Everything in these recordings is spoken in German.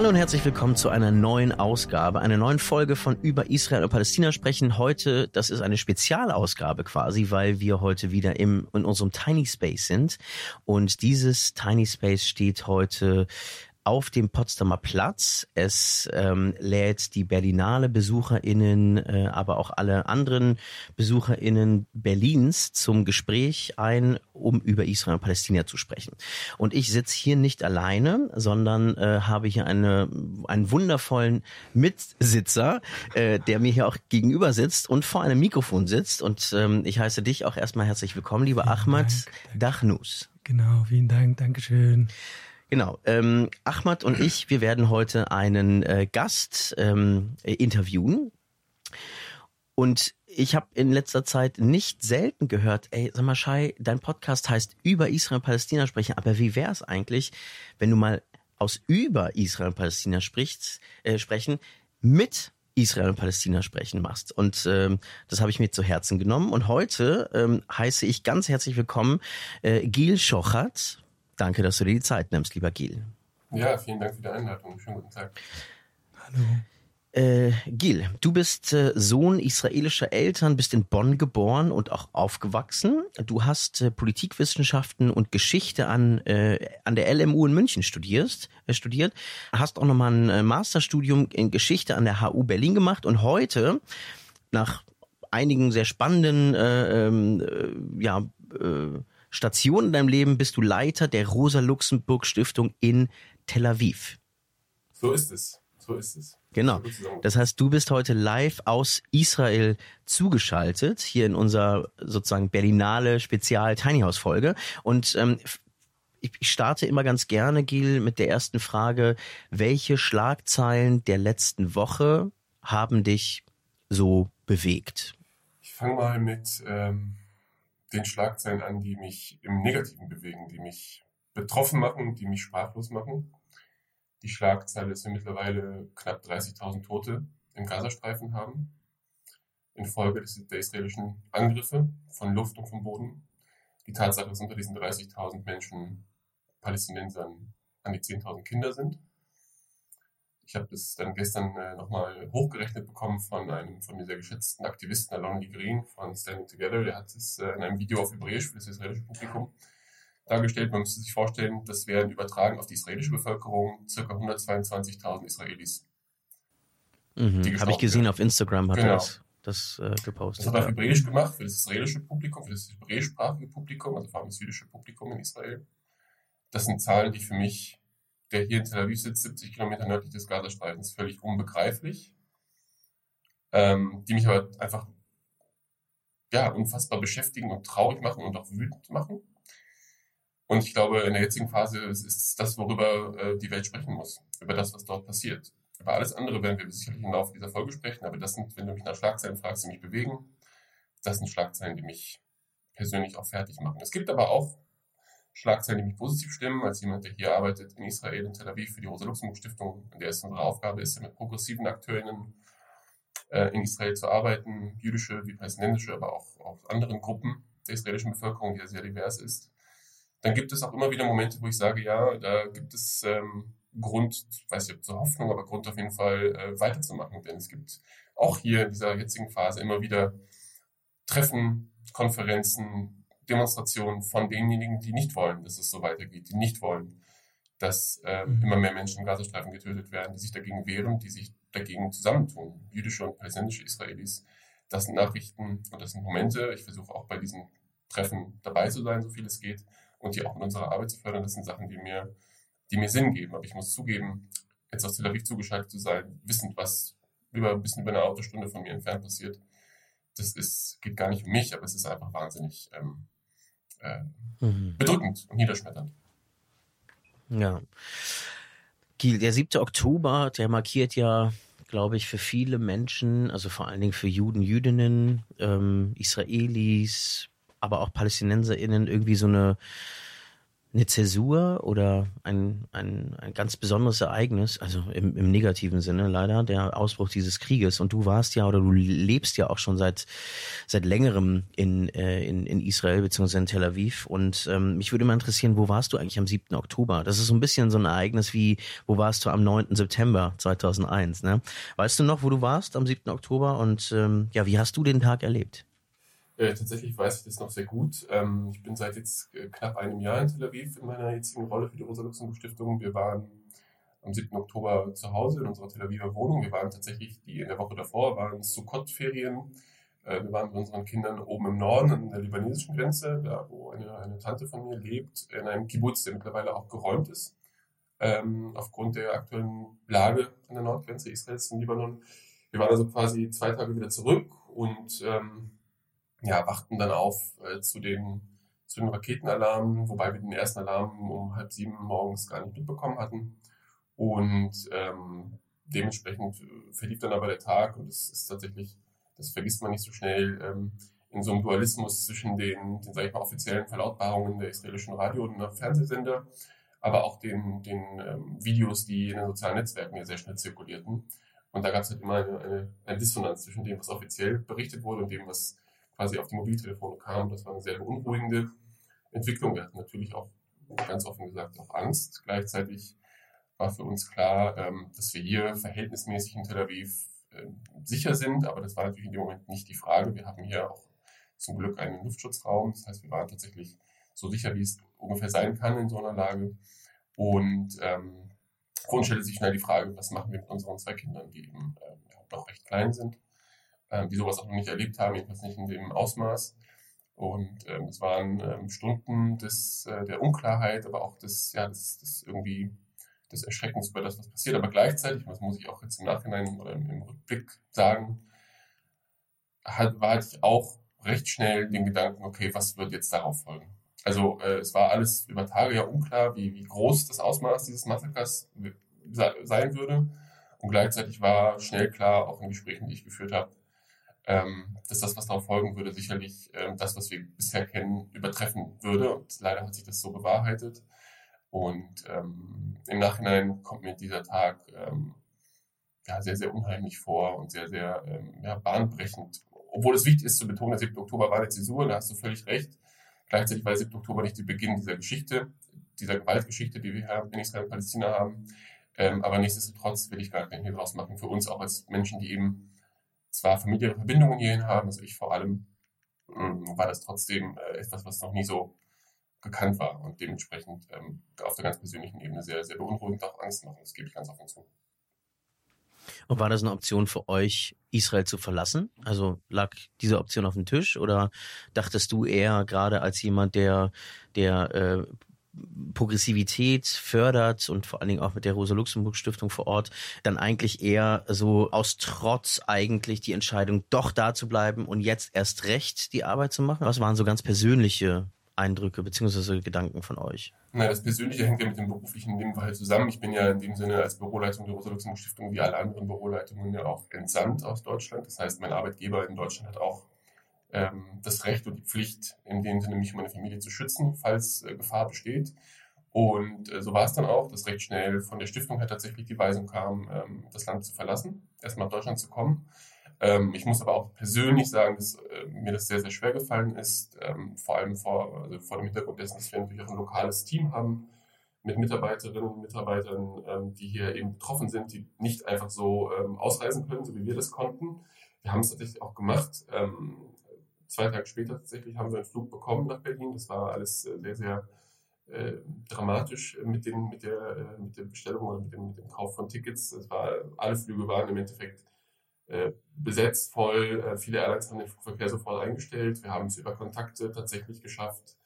Hallo und herzlich willkommen zu einer neuen Ausgabe, einer neuen Folge von Über Israel und Palästina sprechen. Heute, das ist eine Spezialausgabe quasi, weil wir heute wieder im, in unserem Tiny Space sind. Und dieses Tiny Space steht heute auf dem Potsdamer Platz. Es ähm, lädt die Berlinale BesucherInnen, äh, aber auch alle anderen BesucherInnen Berlins zum Gespräch ein, um über Israel und Palästina zu sprechen. Und ich sitze hier nicht alleine, sondern äh, habe hier eine, einen wundervollen Mitsitzer, äh, der mir hier auch gegenüber sitzt und vor einem Mikrofon sitzt. Und ähm, ich heiße dich auch erstmal herzlich willkommen, lieber vielen Ahmad Dachnus. Genau, vielen Dank, Dankeschön. Genau. Ähm, Ahmad und ich, wir werden heute einen äh, Gast ähm, interviewen. Und ich habe in letzter Zeit nicht selten gehört, ey, sag mal, Shai, dein Podcast heißt über Israel und Palästina sprechen, aber wie wäre es eigentlich, wenn du mal aus über Israel und Palästina sprichst, äh, sprechen mit Israel und Palästina sprechen machst. Und ähm, das habe ich mir zu Herzen genommen. Und heute ähm, heiße ich ganz herzlich willkommen äh, Gil Schochat Danke, dass du dir die Zeit nimmst, lieber Gil. Ja, vielen Dank für die Einladung. Schönen guten Tag. Hallo. Äh, Gil, du bist äh, Sohn israelischer Eltern, bist in Bonn geboren und auch aufgewachsen. Du hast äh, Politikwissenschaften und Geschichte an, äh, an der LMU in München studierst, äh, studiert, hast auch nochmal ein äh, Masterstudium in Geschichte an der HU Berlin gemacht und heute, nach einigen sehr spannenden äh, ähm, äh, ja, äh, Station in deinem Leben bist du Leiter der Rosa-Luxemburg-Stiftung in Tel Aviv. So ist es. So ist es. Genau. Das heißt, du bist heute live aus Israel zugeschaltet, hier in unserer sozusagen Berlinale Spezial Tiny House Folge. Und ähm, ich starte immer ganz gerne, Gil, mit der ersten Frage. Welche Schlagzeilen der letzten Woche haben dich so bewegt? Ich fange mal mit ähm, den Schlagzeilen an, die mich im Negativen bewegen, die mich betroffen machen, die mich sprachlos machen. Die Schlagzeile ist wir mittlerweile knapp 30.000 Tote im Gazastreifen haben, infolge der israelischen Angriffe von Luft und vom Boden. Die Tatsache, dass unter diesen 30.000 Menschen Palästinensern an die 10.000 Kinder sind ich habe das dann gestern äh, nochmal hochgerechnet bekommen von einem von mir sehr geschätzten Aktivisten, Alon Green von Standing Together. Der hat es äh, in einem Video auf Hebräisch für das israelische Publikum dargestellt. Man müsste sich vorstellen, das wären übertragen auf die israelische Bevölkerung ca. 122.000 Israelis. Mhm, Habe ich gesehen auf Instagram, hat genau. er das, das äh, gepostet. Das hat er auf Hebräisch gemacht für das israelische Publikum, für das hebräischsprachige Publikum, also vor allem das jüdische Publikum in Israel. Das sind Zahlen, die für mich der hier in Tel Aviv sitzt, 70 Kilometer nördlich des Gazastreifens, völlig unbegreiflich, ähm, die mich aber einfach ja, unfassbar beschäftigen und traurig machen und auch wütend machen. Und ich glaube, in der jetzigen Phase ist, ist das, worüber äh, die Welt sprechen muss, über das, was dort passiert. Über alles andere werden wir sicherlich im Laufe dieser Folge sprechen, aber das sind, wenn du mich nach Schlagzeilen fragst, die mich bewegen, das sind Schlagzeilen, die mich persönlich auch fertig machen. Es gibt aber auch Schlagzeilen, die mich positiv stimmen, als jemand, der hier arbeitet in Israel, in Tel Aviv für die Rosa-Luxemburg-Stiftung, in der es unsere Aufgabe ist, mit progressiven Akteurinnen äh, in Israel zu arbeiten, jüdische wie palästinensische, aber auch, auch anderen Gruppen der israelischen Bevölkerung, die ja sehr divers ist. Dann gibt es auch immer wieder Momente, wo ich sage, ja, da gibt es ähm, Grund, ich weiß nicht ob zur Hoffnung, aber Grund auf jeden Fall äh, weiterzumachen, denn es gibt auch hier in dieser jetzigen Phase immer wieder Treffen, Konferenzen, Demonstrationen von denjenigen, die nicht wollen, dass es so weitergeht, die nicht wollen, dass äh, mhm. immer mehr Menschen im Gazastreifen getötet werden, die sich dagegen wehren, die sich dagegen zusammentun, jüdische und palästinensische Israelis. Das sind Nachrichten und das sind Momente. Ich versuche auch bei diesen Treffen dabei zu sein, so viel es geht, und die auch in unserer Arbeit zu fördern. Das sind Sachen, die mir, die mir Sinn geben. Aber ich muss zugeben, jetzt aus Tel Aviv zugeschaltet zu sein, wissend, was über ein bisschen über eine Autostunde von mir entfernt passiert, das ist, geht gar nicht um mich, aber es ist einfach wahnsinnig ähm, äh, mhm. bedrückend und niederschmetternd. Ja. Der 7. Oktober, der markiert ja, glaube ich, für viele Menschen, also vor allen Dingen für Juden, Jüdinnen, ähm, Israelis, aber auch PalästinenserInnen irgendwie so eine eine Zäsur oder ein, ein, ein ganz besonderes Ereignis, also im, im negativen Sinne leider, der Ausbruch dieses Krieges. Und du warst ja oder du lebst ja auch schon seit seit längerem in, äh, in, in Israel beziehungsweise in Tel Aviv. Und ähm, mich würde mal interessieren, wo warst du eigentlich am 7. Oktober? Das ist so ein bisschen so ein Ereignis wie, wo warst du am 9. September 2001? Ne? Weißt du noch, wo du warst am 7. Oktober? Und ähm, ja, wie hast du den Tag erlebt? Äh, tatsächlich weiß ich das noch sehr gut. Ähm, ich bin seit jetzt äh, knapp einem Jahr in Tel Aviv in meiner jetzigen Rolle für die Rosa-Luxemburg-Stiftung. Wir waren am 7. Oktober zu Hause in unserer Tel Aviver Wohnung. Wir waren tatsächlich, die in der Woche davor waren Sukkot-Ferien. Äh, wir waren mit unseren Kindern oben im Norden an der libanesischen Grenze, da wo eine, eine Tante von mir lebt, in einem Kibbutz, der mittlerweile auch geräumt ist. Ähm, aufgrund der aktuellen Lage an der Nordgrenze Israels im Libanon. Wir waren also quasi zwei Tage wieder zurück und ähm, ja, wachten dann auf äh, zu, den, zu den Raketenalarmen, wobei wir den ersten Alarm um halb sieben morgens gar nicht mitbekommen hatten. Und ähm, dementsprechend äh, verlief dann aber der Tag und es ist tatsächlich, das vergisst man nicht so schnell, ähm, in so einem Dualismus zwischen den, den sag ich mal, offiziellen Verlautbarungen der israelischen Radio- und Fernsehsender, aber auch den, den ähm, Videos, die in den sozialen Netzwerken ja sehr schnell zirkulierten. Und da gab es halt immer eine, eine, eine Dissonanz zwischen dem, was offiziell berichtet wurde und dem, was quasi auf die Mobiltelefone kam. Das war eine sehr beunruhigende Entwicklung. Wir hatten natürlich auch ganz offen gesagt auch Angst. Gleichzeitig war für uns klar, ähm, dass wir hier verhältnismäßig in Tel Aviv ähm, sicher sind, aber das war natürlich in dem Moment nicht die Frage. Wir haben hier auch zum Glück einen Luftschutzraum. Das heißt, wir waren tatsächlich so sicher, wie es ungefähr sein kann in so einer Lage. Und ähm, uns stellte sich schnell die Frage, was machen wir mit unseren zwei Kindern, die eben äh, doch recht klein sind äh, die sowas auch noch nicht erlebt haben, jedenfalls nicht in dem Ausmaß. Und ähm, es waren ähm, Stunden des, äh, der Unklarheit, aber auch des, ja, des, des irgendwie des Erschreckens über das, was passiert. Aber gleichzeitig, das muss ich auch jetzt im Nachhinein oder im, im Rückblick sagen, hat, war ich auch recht schnell den Gedanken, okay, was wird jetzt darauf folgen? Also äh, es war alles über Tage ja unklar, wie, wie groß das Ausmaß dieses Massakers sein würde. Und gleichzeitig war schnell klar, auch in Gesprächen, die ich geführt habe, ähm, dass das, was darauf folgen würde, sicherlich ähm, das, was wir bisher kennen, übertreffen würde. Und leider hat sich das so bewahrheitet. Und ähm, im Nachhinein kommt mir dieser Tag ähm, ja, sehr, sehr unheimlich vor und sehr, sehr ähm, ja, bahnbrechend. Obwohl es wichtig ist zu betonen, der 7. Oktober war eine Zäsur, da hast du völlig recht. Gleichzeitig war der 7. Oktober nicht der Beginn dieser Geschichte, dieser Gewaltgeschichte, die wir hier in Israel und Palästina haben. Ähm, aber nichtsdestotrotz will ich gar keinen hier draus machen. Für uns auch als Menschen, die eben zwar familiäre Verbindungen hierhin haben, also ich vor allem, ähm, war das trotzdem äh, etwas, was noch nie so gekannt war und dementsprechend ähm, auf der ganz persönlichen Ebene sehr, sehr beunruhigend, auch Angst machen. Das gebe ich ganz offen zu. Und war das eine Option für euch, Israel zu verlassen? Also lag diese Option auf dem Tisch oder dachtest du eher gerade als jemand, der, der äh, Progressivität fördert und vor allen Dingen auch mit der Rosa-Luxemburg-Stiftung vor Ort, dann eigentlich eher so aus Trotz eigentlich die Entscheidung, doch da zu bleiben und jetzt erst recht die Arbeit zu machen? Was waren so ganz persönliche Eindrücke bzw. Gedanken von euch? Na, das Persönliche hängt ja mit dem beruflichen in dem zusammen. Ich bin ja in dem Sinne als Büroleitung der Rosa-Luxemburg-Stiftung wie alle anderen Büroleitungen ja auch entsandt aus Deutschland. Das heißt, mein Arbeitgeber in Deutschland hat auch ähm, das Recht und die Pflicht, in dem Sinne mich und meine Familie zu schützen, falls äh, Gefahr besteht. Und äh, so war es dann auch, dass recht schnell von der Stiftung her tatsächlich die Weisung kam, ähm, das Land zu verlassen, erstmal nach Deutschland zu kommen. Ähm, ich muss aber auch persönlich sagen, dass äh, mir das sehr, sehr schwer gefallen ist, ähm, vor allem vor, also vor dem Hintergrund dessen, dass wir natürlich auch ein lokales Team haben mit Mitarbeiterinnen und Mitarbeitern, ähm, die hier eben betroffen sind, die nicht einfach so ähm, ausreisen können, so wie wir das konnten. Wir haben es tatsächlich auch gemacht. Zwei Tage später tatsächlich haben wir einen Flug bekommen nach Berlin. Das war alles äh, sehr, sehr äh, dramatisch mit, den, mit, der, äh, mit der Bestellung oder mit dem, mit dem Kauf von Tickets. Das war, alle Flüge waren im Endeffekt äh, besetzt, voll. Äh, viele Airlines haben den Flugverkehr sofort eingestellt. Wir haben es über Kontakte tatsächlich geschafft,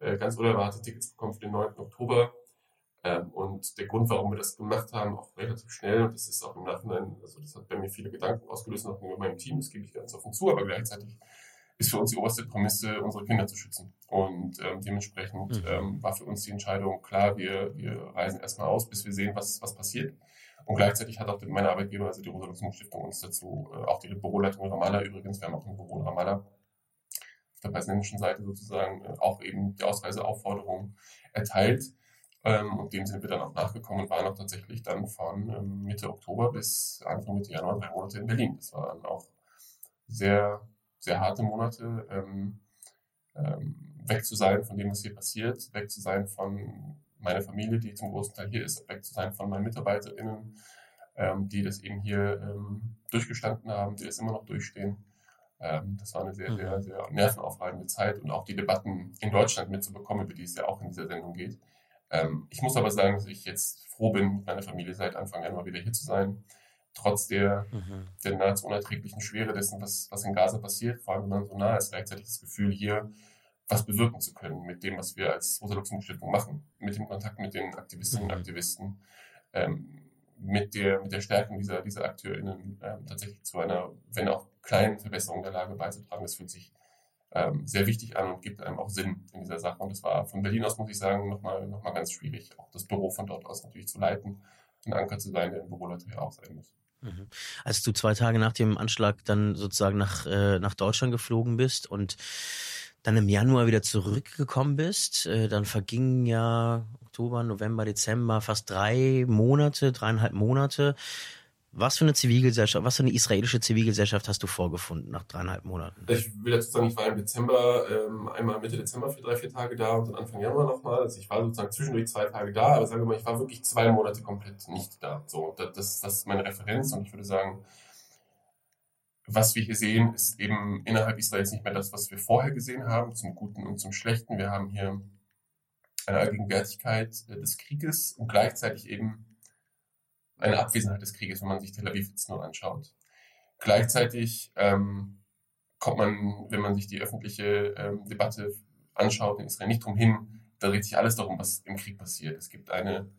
äh, ganz unerwartet Tickets bekommen für den 9. Oktober. Ähm, und der Grund, warum wir das gemacht haben, auch relativ schnell, und das ist auch im Nachhinein, also das hat bei mir viele Gedanken ausgelöst, auch mit meinem Team, das gebe ich ganz offen zu, aber gleichzeitig ist für uns die oberste Prämisse, unsere Kinder zu schützen. Und ähm, dementsprechend mhm. ähm, war für uns die Entscheidung klar, wir, wir reisen erstmal aus, bis wir sehen, was, was passiert. Und gleichzeitig hat auch meine Arbeitgeber, also die Rosa Stiftung, uns dazu, äh, auch die Büroleitung Ramallah übrigens, wir haben auch ein Büro in Ramallah, auf der palästinensischen Seite sozusagen äh, auch eben die Ausreiseaufforderung erteilt. Ähm, und dem sind wir dann auch nachgekommen und waren auch tatsächlich dann von ähm, Mitte Oktober bis Anfang Mitte Januar drei Monate in Berlin. Das waren auch sehr, sehr harte Monate, ähm, ähm, weg zu sein von dem, was hier passiert, weg zu sein von meiner Familie, die zum großen Teil hier ist, weg zu sein von meinen MitarbeiterInnen, ähm, die das eben hier ähm, durchgestanden haben, die es immer noch durchstehen. Ähm, das war eine sehr, sehr, mhm. sehr nervenaufreibende Zeit und auch die Debatten in Deutschland mitzubekommen, über die es ja auch in dieser Sendung geht. Ähm, ich muss aber sagen, dass ich jetzt froh bin, mit meiner Familie seit Anfang Januar wieder hier zu sein. Trotz der, mhm. der nahezu unerträglichen Schwere dessen, was, was in Gaza passiert, vor allem wenn man so nah ist, gleichzeitig das Gefühl, hier was bewirken zu können mit dem, was wir als Rosa-Luxemburg-Stiftung machen, mit dem Kontakt mit den Aktivistinnen und mhm. Aktivisten, ähm, mit, der, mit der Stärkung dieser, dieser AkteurInnen ähm, tatsächlich zu einer, wenn auch kleinen Verbesserung der Lage beizutragen. Das fühlt sich ähm, sehr wichtig an und gibt einem auch Sinn in dieser Sache. Und das war von Berlin aus, muss ich sagen, nochmal noch mal ganz schwierig, auch das Büro von dort aus natürlich zu leiten, ein Anker zu sein, der im Büro natürlich auch sein muss. Mhm. Als du zwei Tage nach dem Anschlag dann sozusagen nach, äh, nach Deutschland geflogen bist und dann im Januar wieder zurückgekommen bist, äh, dann vergingen ja Oktober, November, Dezember fast drei Monate, dreieinhalb Monate. Was für eine Zivilgesellschaft, was für eine israelische Zivilgesellschaft hast du vorgefunden nach dreieinhalb Monaten? Ich will dazu sagen, ich war im Dezember, ähm, einmal Mitte Dezember für drei, vier Tage da und dann Anfang Januar nochmal. Also ich war sozusagen zwischendurch zwei Tage da, aber sagen wir mal, ich war wirklich zwei Monate komplett nicht da. So, das, das, ist meine Referenz und ich würde sagen, was wir hier sehen, ist eben innerhalb Israels nicht mehr das, was wir vorher gesehen haben, zum Guten und zum Schlechten. Wir haben hier eine Allgegenwärtigkeit äh, des Krieges und gleichzeitig eben eine Abwesenheit des Krieges, wenn man sich Tel Aviv jetzt nur anschaut. Gleichzeitig ähm, kommt man, wenn man sich die öffentliche ähm, Debatte anschaut in Israel, nicht drum hin, da dreht sich alles darum, was im Krieg passiert. Es gibt eine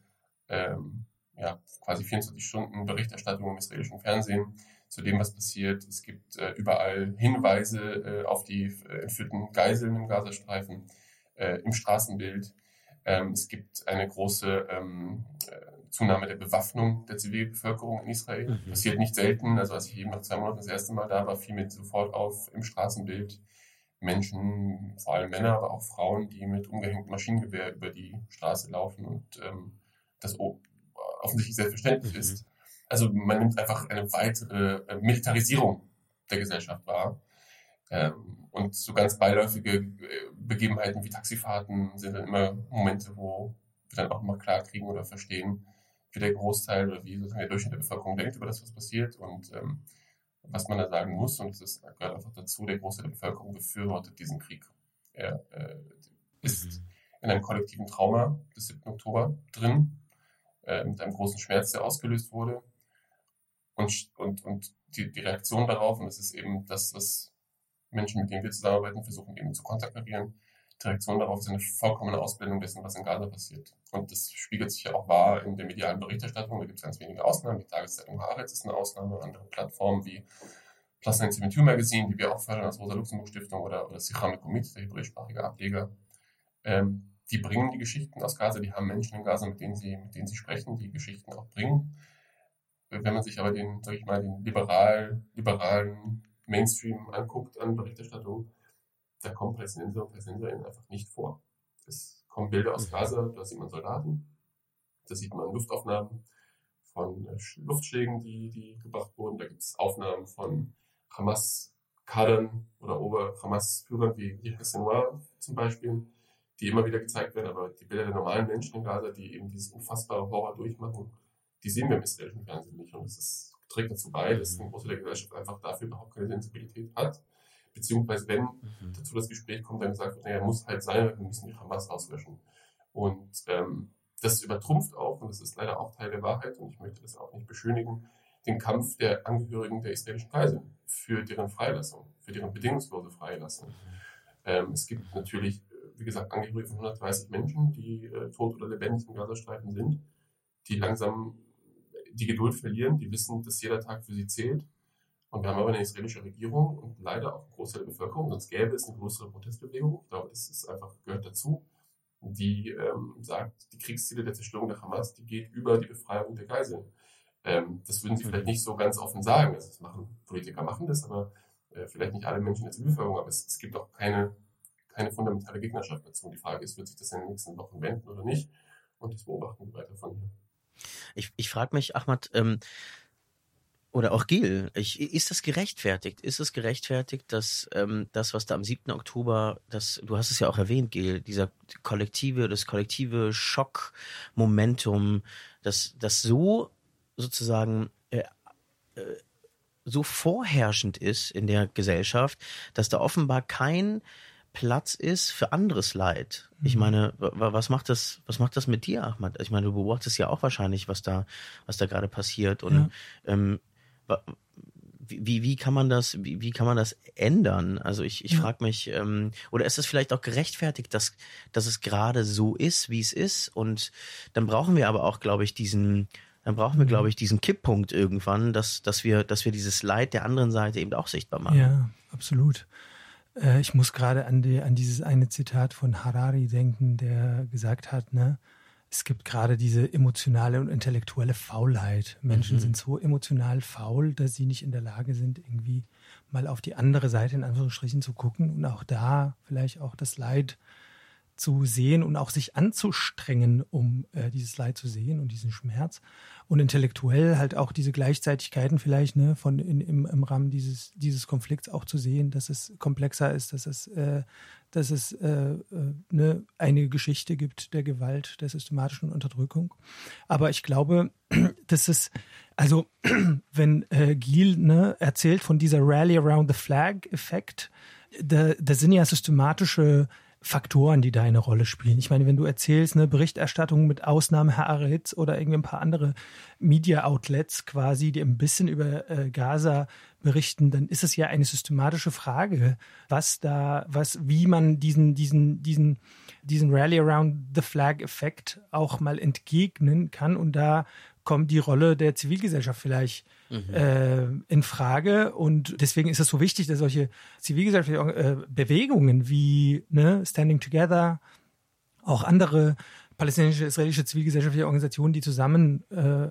ähm, ja, quasi 24 Stunden Berichterstattung im israelischen Fernsehen zu dem, was passiert. Es gibt äh, überall Hinweise äh, auf die äh, entführten Geiseln im Gazastreifen, äh, im Straßenbild. Ähm, es gibt eine große ähm, äh, Zunahme der Bewaffnung der Zivilbevölkerung in Israel. Mhm. Passiert nicht selten. Also als ich eben nach zwei Monaten das erste Mal da war, fiel mir sofort auf im Straßenbild Menschen, vor allem Männer, aber auch Frauen, die mit umgehängtem Maschinengewehr über die Straße laufen und ähm, das offensichtlich selbstverständlich mhm. ist. Also man nimmt einfach eine weitere äh, Militarisierung der Gesellschaft wahr. Ähm, und so ganz beiläufige äh, Begebenheiten wie Taxifahrten sind dann immer Momente, wo wir dann auch mal klar kriegen oder verstehen, wie der Großteil oder wie sozusagen der Durchschnitt der Bevölkerung denkt über das, was passiert und ähm, was man da sagen muss. Und das gehört einfach dazu, der Großteil der Bevölkerung befürwortet diesen Krieg. Er äh, ist mhm. in einem kollektiven Trauma des 7. Oktober drin, äh, mit einem großen Schmerz, der ausgelöst wurde und, und, und die, die Reaktion darauf, und das ist eben das, was Menschen, mit denen wir zusammenarbeiten, versuchen eben zu konterkarieren, Reaktion darauf ist eine vollkommene Ausblendung dessen, was in Gaza passiert. Und das spiegelt sich ja auch wahr in der medialen Berichterstattung. Da gibt es ganz wenige Ausnahmen. Die Tageszeitung Haaretz ist eine Ausnahme. Andere Plattformen wie Plus 92 Magazine, die wir auch fördern als Rosa-Luxemburg-Stiftung oder, oder Sicham Komit, der hebräischsprachige Ableger, ähm, die bringen die Geschichten aus Gaza. Die haben Menschen in Gaza, mit denen sie, mit denen sie sprechen, die Geschichten auch bringen. Wenn man sich aber den, sag ich mal, den liberal, liberalen Mainstream anguckt an Berichterstattung, da kommen Palästinenser und Palästinenserinnen einfach nicht vor. Es kommen Bilder aus mhm. Gaza, da sieht man Soldaten, da sieht man Luftaufnahmen von äh, Luftschlägen, die, die gebracht wurden. Da gibt es Aufnahmen von Hamas-Kadern oder Ober-Hamas-Führern wie Yahya Sinwar zum Beispiel, die immer wieder gezeigt werden. Aber die Bilder der normalen Menschen in Gaza, die eben dieses unfassbare Horror durchmachen, die sehen wir im israelischen Fernsehen nicht. Und das ist, trägt dazu bei, dass ein Großteil der Gesellschaft einfach dafür überhaupt keine Sensibilität hat. Beziehungsweise, wenn mhm. dazu das Gespräch kommt, dann gesagt wird, naja, muss halt sein, wir müssen die Hamas auslöschen. Und ähm, das übertrumpft auch, und das ist leider auch Teil der Wahrheit, und ich möchte das auch nicht beschönigen, den Kampf der Angehörigen der israelischen Kreise für deren Freilassung, für deren bedingungslose Freilassung. Mhm. Ähm, es gibt natürlich, wie gesagt, Angehörige von 130 Menschen, die äh, tot oder lebendig im Gazastreifen sind, die langsam die Geduld verlieren, die wissen, dass jeder Tag für sie zählt. Und wir haben aber eine israelische Regierung und leider auch einen Großteil der Bevölkerung, sonst gäbe es eine größere Protestbewegung. Ich glaube, das ist einfach, gehört dazu, die ähm, sagt, die Kriegsziele der Zerstörung der Hamas, die geht über die Befreiung der Geiseln. Ähm, das würden sie vielleicht nicht so ganz offen sagen. Also das machen, Politiker machen das, aber äh, vielleicht nicht alle Menschen in der Zivilbevölkerung, aber es, es gibt auch keine, keine fundamentale Gegnerschaft dazu. Die Frage ist, wird sich das in den nächsten Wochen wenden oder nicht? Und das beobachten wir weiter von hier. Ich, ich frage mich, Ahmad, ähm, oder auch Gil, ich, ist das gerechtfertigt? Ist es gerechtfertigt, dass ähm, das, was da am 7. Oktober, das, du hast es ja auch erwähnt, Gil, dieser kollektive, das kollektive Schockmomentum, dass das so sozusagen äh, äh, so vorherrschend ist in der Gesellschaft, dass da offenbar kein Platz ist für anderes Leid. Ich mhm. meine, was macht das, was macht das mit dir, Ahmad? Ich meine, du beobachtest ja auch wahrscheinlich, was da, was da gerade passiert und ja. ähm, wie, wie kann man das, wie, wie kann man das ändern? Also ich, ich ja. frage mich, ähm, oder ist es vielleicht auch gerechtfertigt, dass, dass es gerade so ist, wie es ist? Und dann brauchen wir aber auch, glaube ich, diesen, dann brauchen wir, mhm. glaube ich, diesen Kipppunkt irgendwann, dass, dass wir, dass wir dieses Leid der anderen Seite eben auch sichtbar machen. Ja, absolut. Äh, ich muss gerade an, die, an dieses eine Zitat von Harari denken, der gesagt hat, ne, es gibt gerade diese emotionale und intellektuelle Faulheit. Menschen mhm. sind so emotional faul, dass sie nicht in der Lage sind, irgendwie mal auf die andere Seite in Anführungsstrichen zu gucken und auch da vielleicht auch das Leid zu sehen und auch sich anzustrengen, um äh, dieses Leid zu sehen und diesen Schmerz. Und intellektuell halt auch diese Gleichzeitigkeiten vielleicht ne, von in, im, im Rahmen dieses, dieses Konflikts auch zu sehen, dass es komplexer ist, dass es, äh, dass es äh, äh, ne, eine Geschichte gibt der Gewalt, der systematischen Unterdrückung. Aber ich glaube, dass es, also wenn äh, Giel ne, erzählt von dieser Rally Around the Flag-Effekt, da, da sind ja systematische Faktoren, die da eine Rolle spielen. Ich meine, wenn du erzählst, eine Berichterstattung mit Ausnahme Haaretz oder irgendwie ein paar andere Media-Outlets quasi, die ein bisschen über äh, Gaza berichten, dann ist es ja eine systematische Frage, was da, was, wie man diesen, diesen, diesen, diesen Rally around the Flag Effekt auch mal entgegnen kann. Und da kommt die Rolle der Zivilgesellschaft vielleicht mhm. äh, in Frage. Und deswegen ist es so wichtig, dass solche zivilgesellschaftlichen äh, Bewegungen wie ne, Standing Together, auch andere palästinensische, israelische zivilgesellschaftliche Organisationen, die zusammen äh,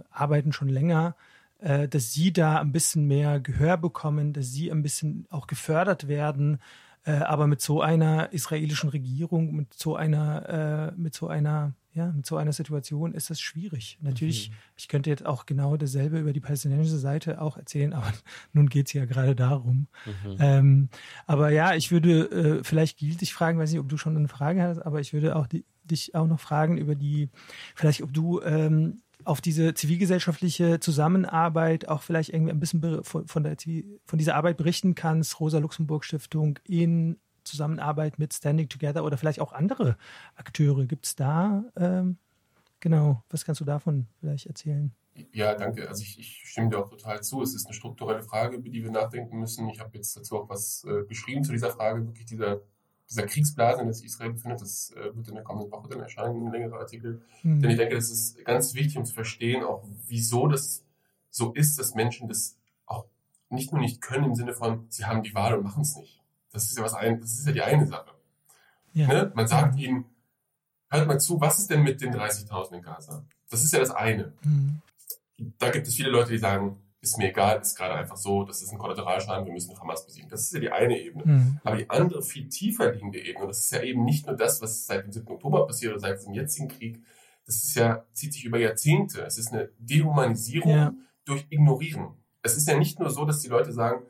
schon länger, äh, dass sie da ein bisschen mehr Gehör bekommen, dass sie ein bisschen auch gefördert werden, äh, aber mit so einer israelischen Regierung, mit so einer, äh, mit so einer ja, mit so einer Situation ist das schwierig. Natürlich, mhm. ich könnte jetzt auch genau dasselbe über die palästinensische Seite auch erzählen, aber nun geht es ja gerade darum. Mhm. Ähm, aber ja, ich würde äh, vielleicht gilt dich fragen, weiß nicht, ob du schon eine Frage hast, aber ich würde auch die, dich auch noch fragen über die, vielleicht ob du ähm, auf diese zivilgesellschaftliche Zusammenarbeit auch vielleicht irgendwie ein bisschen von, der, von dieser Arbeit berichten kannst, Rosa-Luxemburg-Stiftung in Zusammenarbeit mit Standing Together oder vielleicht auch andere Akteure? Gibt es da, ähm, genau, was kannst du davon vielleicht erzählen? Ja, danke. Also ich, ich, stimme dir auch total zu. Es ist eine strukturelle Frage, über die wir nachdenken müssen. Ich habe jetzt dazu auch was äh, geschrieben zu dieser Frage, wirklich dieser, dieser Kriegsblase, in der sich Israel befindet. Das äh, wird in der kommenden Woche dann erscheinen, ein längerer Artikel. Mhm. Denn ich denke, das ist ganz wichtig, um zu verstehen, auch wieso das so ist, dass Menschen das auch nicht nur nicht können im Sinne von, sie haben die Wahl und machen es nicht. Das ist ja was ein, das ist ja die eine Sache. Ja. Ne? Man sagt ihnen, hört mal zu, was ist denn mit den 30.000 in Gaza? Das ist ja das eine. Mhm. Da gibt es viele Leute, die sagen, ist mir egal, ist gerade einfach so, das ist ein Kollateralschaden, wir müssen Hamas besiegen. Das ist ja die eine Ebene. Mhm. Aber die andere, viel tiefer liegende Ebene, das ist ja eben nicht nur das, was seit dem 7. Oktober passiert oder seit dem jetzigen Krieg, das ist ja, zieht sich über Jahrzehnte. Es ist eine Dehumanisierung ja. durch Ignorieren. Es ist ja nicht nur so, dass die Leute sagen,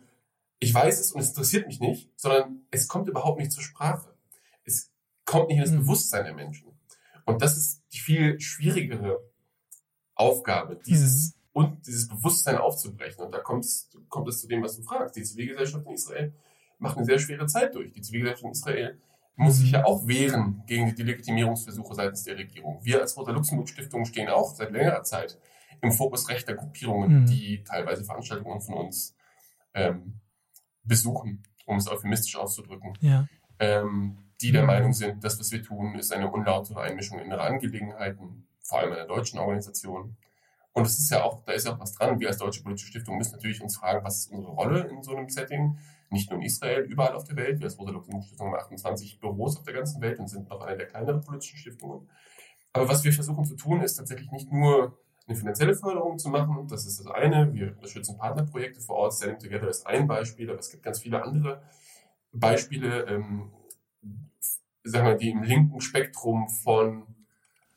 ich weiß es und es interessiert mich nicht, sondern es kommt überhaupt nicht zur Sprache. Es kommt nicht in das mhm. Bewusstsein der Menschen. Und das ist die viel schwierigere Aufgabe, dieses, mhm. und dieses Bewusstsein aufzubrechen. Und da kommt, kommt es zu dem, was du fragst. Die Zivilgesellschaft in Israel macht eine sehr schwere Zeit durch. Die Zivilgesellschaft in Israel muss sich ja mhm. auch wehren gegen die Delegitimierungsversuche seitens der Regierung. Wir als Roter Luxemburg Stiftung stehen auch seit längerer Zeit im Fokus rechter Gruppierungen, mhm. die teilweise Veranstaltungen von uns ähm, besuchen, um es euphemistisch auszudrücken, ja. ähm, die der Meinung sind, das, was wir tun, ist eine unlautere Einmischung in ihre Angelegenheiten, vor allem einer deutschen Organisation. Und es ist ja auch, da ist ja auch was dran. Wir als Deutsche Politische Stiftung müssen natürlich uns fragen, was ist unsere Rolle in so einem Setting? Nicht nur in Israel, überall auf der Welt. Wir als Rosa Luxemburg Stiftung haben 28 Büros auf der ganzen Welt und sind noch eine der kleineren politischen Stiftungen. Aber was wir versuchen zu tun, ist tatsächlich nicht nur eine finanzielle Förderung zu machen. Das ist das eine. Wir unterstützen Partnerprojekte vor Ort. Standing Together ist ein Beispiel, aber es gibt ganz viele andere Beispiele, ähm, sagen wir, die im linken Spektrum von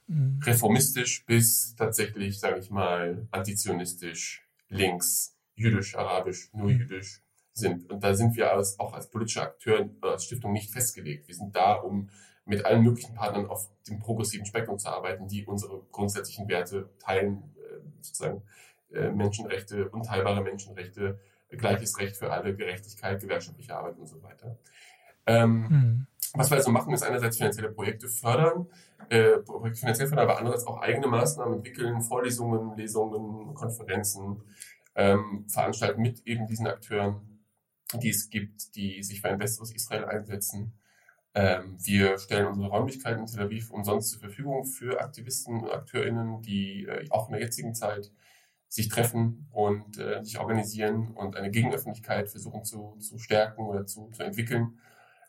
mhm. reformistisch bis tatsächlich, sage ich mal, antizionistisch, links, jüdisch, arabisch, nur mhm. jüdisch sind. Und da sind wir als, auch als politischer Akteur oder als Stiftung nicht festgelegt. Wir sind da, um mit allen möglichen Partnern auf dem progressiven Spektrum zu arbeiten, die unsere grundsätzlichen Werte teilen, äh, sozusagen äh, Menschenrechte, unteilbare Menschenrechte, gleiches Recht für alle, Gerechtigkeit, gewerkschaftliche Arbeit und so weiter. Ähm, mhm. Was wir also machen, ist einerseits finanzielle Projekte fördern, äh, finanziell fördern, aber andererseits auch eigene Maßnahmen entwickeln, Vorlesungen, Lesungen, Konferenzen ähm, veranstalten mit eben diesen Akteuren, die es gibt, die sich für ein besseres Israel einsetzen. Ähm, wir stellen unsere Räumlichkeiten in Tel Aviv umsonst zur Verfügung für Aktivisten und AkteurInnen, die äh, auch in der jetzigen Zeit sich treffen und äh, sich organisieren und eine Gegenöffentlichkeit versuchen zu, zu stärken oder zu, zu entwickeln.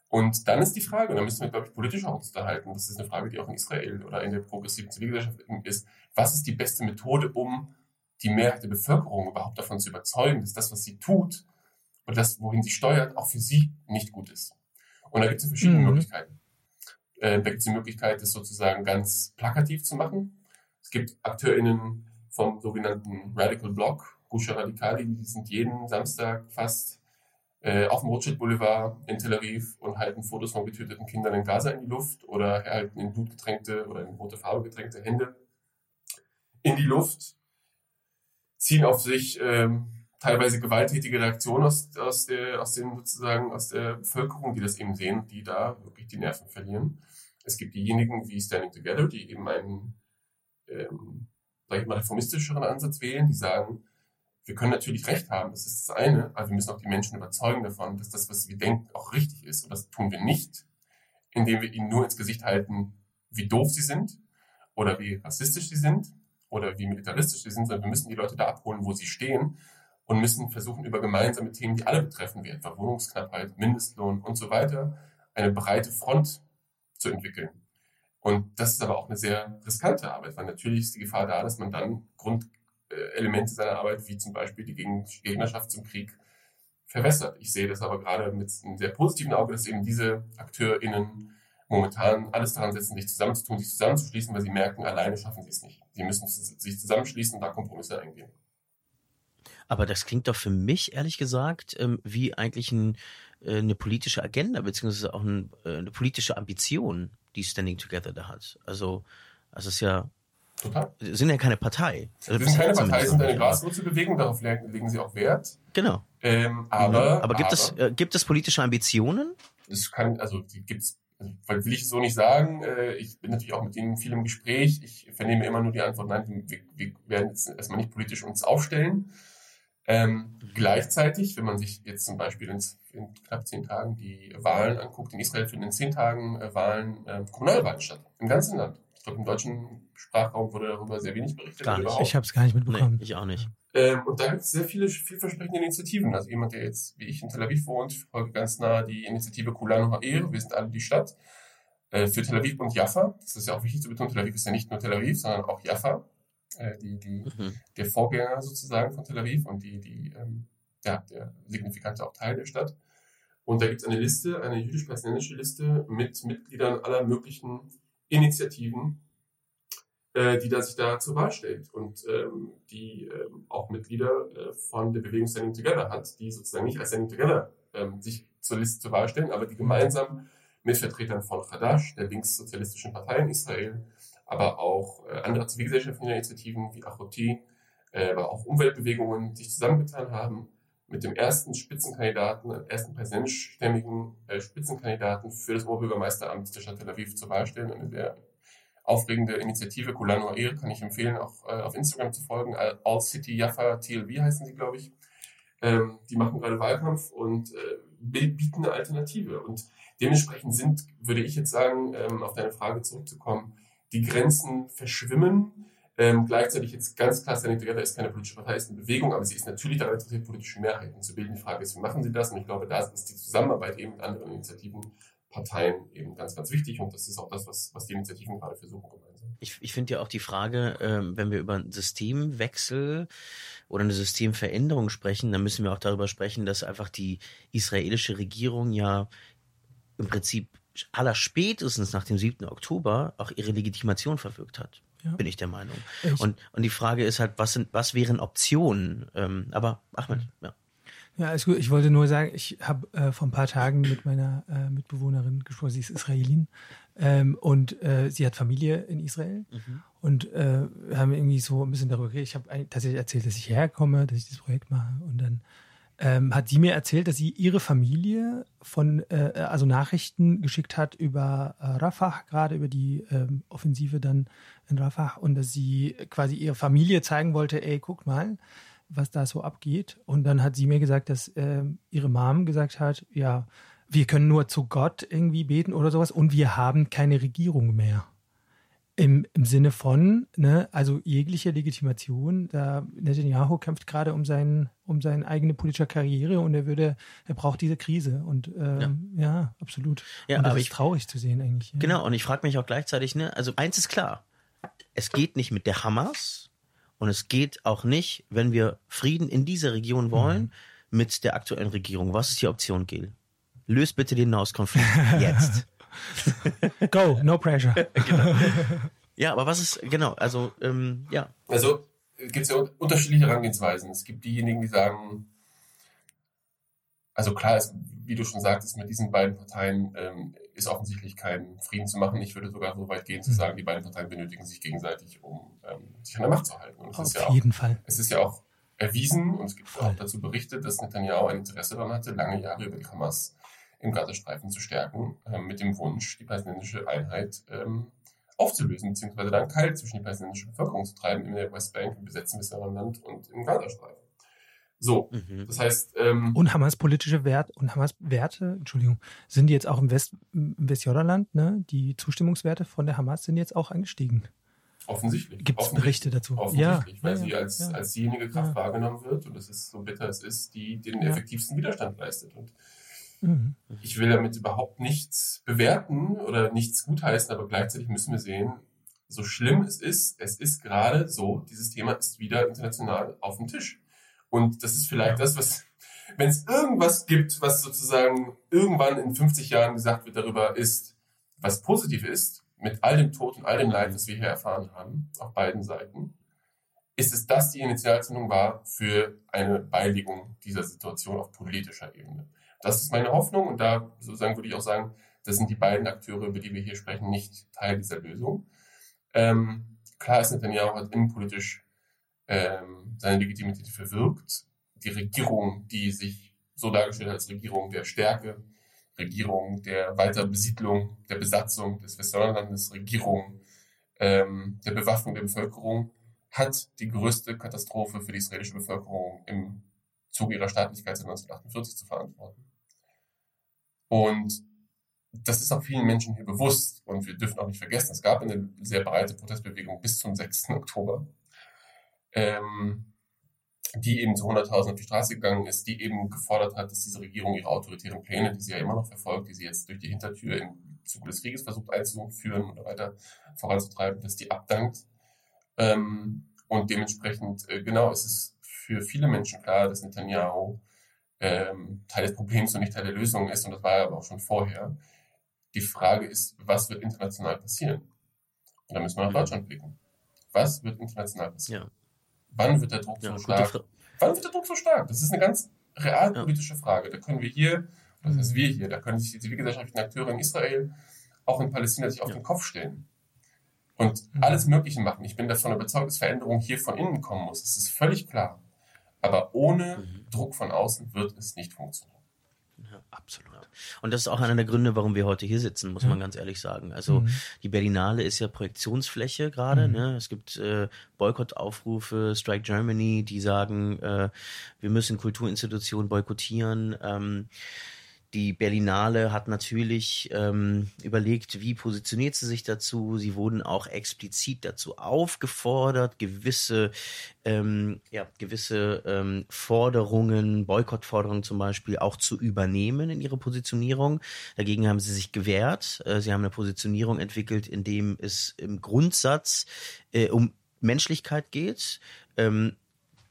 Und dann ist die Frage, und da müssen wir, glaube ich, politisch auch uns unterhalten, das ist eine Frage, die auch in Israel oder in der progressiven Zivilgesellschaft ist, was ist die beste Methode, um die Mehrheit der Bevölkerung überhaupt davon zu überzeugen, dass das, was sie tut und das, wohin sie steuert, auch für sie nicht gut ist. Und da gibt es verschiedene mhm. Möglichkeiten. Äh, da gibt es die Möglichkeit, das sozusagen ganz plakativ zu machen. Es gibt AkteurInnen, vom sogenannten Radical Block, Gusha Radikali, die sind jeden Samstag fast äh, auf dem Rothschild Boulevard in Tel Aviv und halten Fotos von getöteten Kindern in Gaza in die Luft oder halten in Blut getränkte oder in rote Farbe getränkte Hände in die Luft, ziehen auf sich ähm, teilweise gewalttätige Reaktionen aus, aus, der, aus, den, sozusagen, aus der Bevölkerung, die das eben sehen, die da wirklich die Nerven verlieren. Es gibt diejenigen wie Standing Together, die eben einen ähm, sage ich mal, reformistischeren Ansatz wählen, die sagen, wir können natürlich Recht haben, das ist das eine, aber wir müssen auch die Menschen überzeugen davon, dass das, was wir denken, auch richtig ist. Und das tun wir nicht, indem wir ihnen nur ins Gesicht halten, wie doof sie sind oder wie rassistisch sie sind oder wie militaristisch sie sind, sondern wir müssen die Leute da abholen, wo sie stehen und müssen versuchen, über gemeinsame Themen, die alle betreffen, wie etwa Wohnungsknappheit, Mindestlohn und so weiter, eine breite Front zu entwickeln. Und das ist aber auch eine sehr riskante Arbeit, weil natürlich ist die Gefahr da, dass man dann Grundelemente seiner Arbeit, wie zum Beispiel die Gegnerschaft zum Krieg, verwässert. Ich sehe das aber gerade mit einem sehr positiven Auge, dass eben diese AkteurInnen momentan alles daran setzen, sich zusammenzutun, sich zusammenzuschließen, weil sie merken, alleine schaffen sie es nicht. Sie müssen sich zusammenschließen und da Kompromisse eingehen. Aber das klingt doch für mich, ehrlich gesagt, ähm, wie eigentlich ein, äh, eine politische Agenda, beziehungsweise auch ein, äh, eine politische Ambition die Standing Together da hat. Also, also es ist ja Total. sind ja keine Partei. Also sind keine Partei, sind eine Graswurzelbewegung, darauf legen sie auch Wert. Genau. Ähm, aber, aber, gibt, aber, es, äh, gibt es politische Ambitionen? Es kann, also die gibt's, also, will ich so nicht sagen. Äh, ich bin natürlich auch mit ihnen viel im Gespräch. Ich vernehme immer nur die Antwort, nein, wir, wir werden jetzt erstmal nicht politisch uns aufstellen. Ähm, gleichzeitig, wenn man sich jetzt zum Beispiel in, in, knapp zehn Tagen die Wahlen anguckt, in Israel finden in zehn Tagen äh, Wahlen, äh, Kommunalwahlen statt, im ganzen Land. Ich glaube, im deutschen Sprachraum wurde darüber sehr wenig berichtet. Gar nicht. Ich habe es gar nicht mitbekommen. Nee, ich auch nicht. Ähm, und da gibt es sehr viele vielversprechende Initiativen. Also jemand, der jetzt, wie ich, in Tel Aviv wohnt, folgt ganz nah die Initiative Kulano Ha'ir, wir sind alle die Stadt, äh, für Tel Aviv und Jaffa. Das ist ja auch wichtig zu betonen, Tel Aviv ist ja nicht nur Tel Aviv, sondern auch Jaffa äh, die, die, mhm. der Vorgänger sozusagen von Tel Aviv und die, die, ähm, ja, der signifikante auch Teil der Stadt. Und da gibt es eine Liste, eine jüdisch-palästinensische Liste mit Mitgliedern aller möglichen Initiativen, äh, die da sich da zur Wahl stellt und ähm, die ähm, auch Mitglieder äh, von der Bewegung Standing Together hat, die sozusagen nicht als Standing Together ähm, sich zur Liste zur Wahl stellen, aber die gemeinsam mit Vertretern von Hadash, der linkssozialistischen Partei in Israel, aber auch äh, andere zivilgesellschaftliche Initiativen wie Achoti, äh, aber auch Umweltbewegungen sich zusammengetan haben, mit dem ersten Spitzenkandidaten, ersten präsidentstämmigen äh, Spitzenkandidaten für das Oberbürgermeisteramt der Stadt Tel Aviv zur Wahl stellen. Eine sehr aufregende Initiative, Kulano Air, kann ich empfehlen, auch äh, auf Instagram zu folgen. All City Jaffa TLV heißen sie, glaube ich. Ähm, die machen gerade Wahlkampf und äh, bieten eine Alternative. Und dementsprechend sind, würde ich jetzt sagen, ähm, auf deine Frage zurückzukommen, die Grenzen verschwimmen. Ähm, gleichzeitig jetzt ganz klar, Standing Together ist keine politische Partei, ist eine Bewegung, aber sie ist natürlich daran interessiert, politische Mehrheiten zu bilden. Die Frage ist, wie machen sie das? Und ich glaube, da ist die Zusammenarbeit eben mit anderen Initiativen, Parteien eben ganz, ganz wichtig. Und das ist auch das, was, was die Initiativen gerade versuchen gemeinsam. Ich, ich finde ja auch die Frage, ähm, wenn wir über einen Systemwechsel oder eine Systemveränderung sprechen, dann müssen wir auch darüber sprechen, dass einfach die israelische Regierung ja im Prinzip allerspätestens nach dem 7. Oktober auch ihre Legitimation verwirkt hat. Ja. Bin ich der Meinung. Ich und, und die Frage ist halt, was sind, was wären Optionen? Ähm, aber Ahmed, ja. Ja, alles gut. Ich wollte nur sagen, ich habe äh, vor ein paar Tagen mit meiner äh, Mitbewohnerin gesprochen, sie ist Israelin ähm, und äh, sie hat Familie in Israel mhm. und äh, haben irgendwie so ein bisschen darüber geredet. Ich habe tatsächlich erzählt, dass ich herkomme, dass ich dieses Projekt mache und dann ähm, hat sie mir erzählt, dass sie ihre Familie von, äh, also Nachrichten geschickt hat über äh, Rafah, gerade über die ähm, Offensive dann in Rafah und dass sie quasi ihre Familie zeigen wollte, ey, guck mal, was da so abgeht. Und dann hat sie mir gesagt, dass äh, ihre Mom gesagt hat, ja, wir können nur zu Gott irgendwie beten oder sowas und wir haben keine Regierung mehr. Im, Im Sinne von, ne, also jegliche Legitimation, da Netanyahu kämpft gerade um, seinen, um seine eigene politische Karriere und er würde, er braucht diese Krise und ähm, ja. ja. absolut. Ja, und das aber ist ich, traurig zu sehen eigentlich. Ja. Genau, und ich frage mich auch gleichzeitig, ne, also eins ist klar, es geht nicht mit der Hamas und es geht auch nicht, wenn wir Frieden in dieser Region wollen, mhm. mit der aktuellen Regierung. Was ist die Option, Gil? Löst bitte den Nahostkonflikt jetzt. Go, no pressure. genau. Ja, aber was ist, genau, also, ähm, ja. Also, gibt es ja unterschiedliche Herangehensweisen. Es gibt diejenigen, die sagen, also klar ist, wie du schon sagtest, mit diesen beiden Parteien ähm, ist offensichtlich kein Frieden zu machen. Ich würde sogar so weit gehen zu mhm. sagen, die beiden Parteien benötigen sich gegenseitig, um ähm, sich an der Macht zu halten. Und Auf ja jeden auch, Fall. Es ist ja auch erwiesen und es gibt Voll. auch dazu Berichte, dass Netanyahu ein Interesse daran hatte, lange Jahre über die Hamas im Gazastreifen zu stärken, äh, mit dem Wunsch, die palästinensische Einheit ähm, aufzulösen, beziehungsweise dann kalt zwischen die palästinensische Bevölkerung zu treiben in der Westbank, im besetzten Westjordanland und im Gazastreifen. So, mhm. das heißt. Ähm, und Hamas politische Werte und Hamas Werte, Entschuldigung, sind die jetzt auch im, West, im Westjordanland, ne? Die Zustimmungswerte von der Hamas sind jetzt auch angestiegen. Offensichtlich. Gibt es Berichte dazu? Offensichtlich, ja, weil ja, sie als, ja. als diejenige Kraft wahrgenommen wird, und das ist so bitter es ist, die den effektivsten Widerstand leistet. Und mhm. ich will damit überhaupt nichts bewerten oder nichts gutheißen, aber gleichzeitig müssen wir sehen, so schlimm es ist, es ist gerade so, dieses Thema ist wieder international auf dem Tisch. Und das ist vielleicht das, was, wenn es irgendwas gibt, was sozusagen irgendwann in 50 Jahren gesagt wird darüber ist, was positiv ist, mit all dem Tod und all dem Leid, das wir hier erfahren haben, auf beiden Seiten, ist es das die Initialzündung war für eine Beilegung dieser Situation auf politischer Ebene. Das ist meine Hoffnung und da sozusagen würde ich auch sagen, das sind die beiden Akteure, über die wir hier sprechen, nicht Teil dieser Lösung. Ähm, klar ist Netanyahu hat innenpolitisch ähm, seine Legitimität verwirkt. Die Regierung, die sich so dargestellt hat als Regierung der Stärke, Regierung der Weiterbesiedlung, der Besatzung des Westjordanlandes, Regierung ähm, der Bewaffnung der Bevölkerung, hat die größte Katastrophe für die israelische Bevölkerung im Zuge ihrer Staatlichkeit seit 1948 zu verantworten. Und das ist auch vielen Menschen hier bewusst. Und wir dürfen auch nicht vergessen, es gab eine sehr breite Protestbewegung bis zum 6. Oktober ähm, die eben zu 100.000 auf die Straße gegangen ist, die eben gefordert hat, dass diese Regierung ihre autoritären Pläne, die sie ja immer noch verfolgt, die sie jetzt durch die Hintertür im Zuge des Krieges versucht einzuführen oder weiter voranzutreiben, dass die abdankt. Ähm, und dementsprechend, äh, genau, es ist für viele Menschen klar, dass Netanyahu ähm, Teil des Problems und nicht Teil der Lösung ist. Und das war er aber auch schon vorher. Die Frage ist, was wird international passieren? Und da müssen wir nach Deutschland blicken. Was wird international passieren? Ja. Wann wird der Druck ja, so stark? Wann wird der Druck so stark? Das ist eine ganz realpolitische ja. Frage. Da können wir hier, was heißt wir hier, da können sich die zivilgesellschaftlichen Akteure in Israel, auch in Palästina, sich auf ja. den Kopf stellen und mhm. alles Mögliche machen. Ich bin davon überzeugt, dass Veränderung hier von innen kommen muss. Das ist völlig klar. Aber ohne mhm. Druck von außen wird es nicht funktionieren. Ja, absolut. Und das ist auch einer der Gründe, warum wir heute hier sitzen, muss ja. man ganz ehrlich sagen. Also mhm. die Berlinale ist ja Projektionsfläche gerade. Mhm. Ne? Es gibt äh, Boykottaufrufe, Strike Germany, die sagen, äh, wir müssen Kulturinstitutionen boykottieren. Ähm, die Berlinale hat natürlich ähm, überlegt, wie positioniert sie sich dazu. Sie wurden auch explizit dazu aufgefordert, gewisse, ähm, ja, gewisse ähm, Forderungen, Boykottforderungen zum Beispiel, auch zu übernehmen in ihre Positionierung. Dagegen haben sie sich gewehrt. Äh, sie haben eine Positionierung entwickelt, in dem es im Grundsatz äh, um Menschlichkeit geht. Ähm,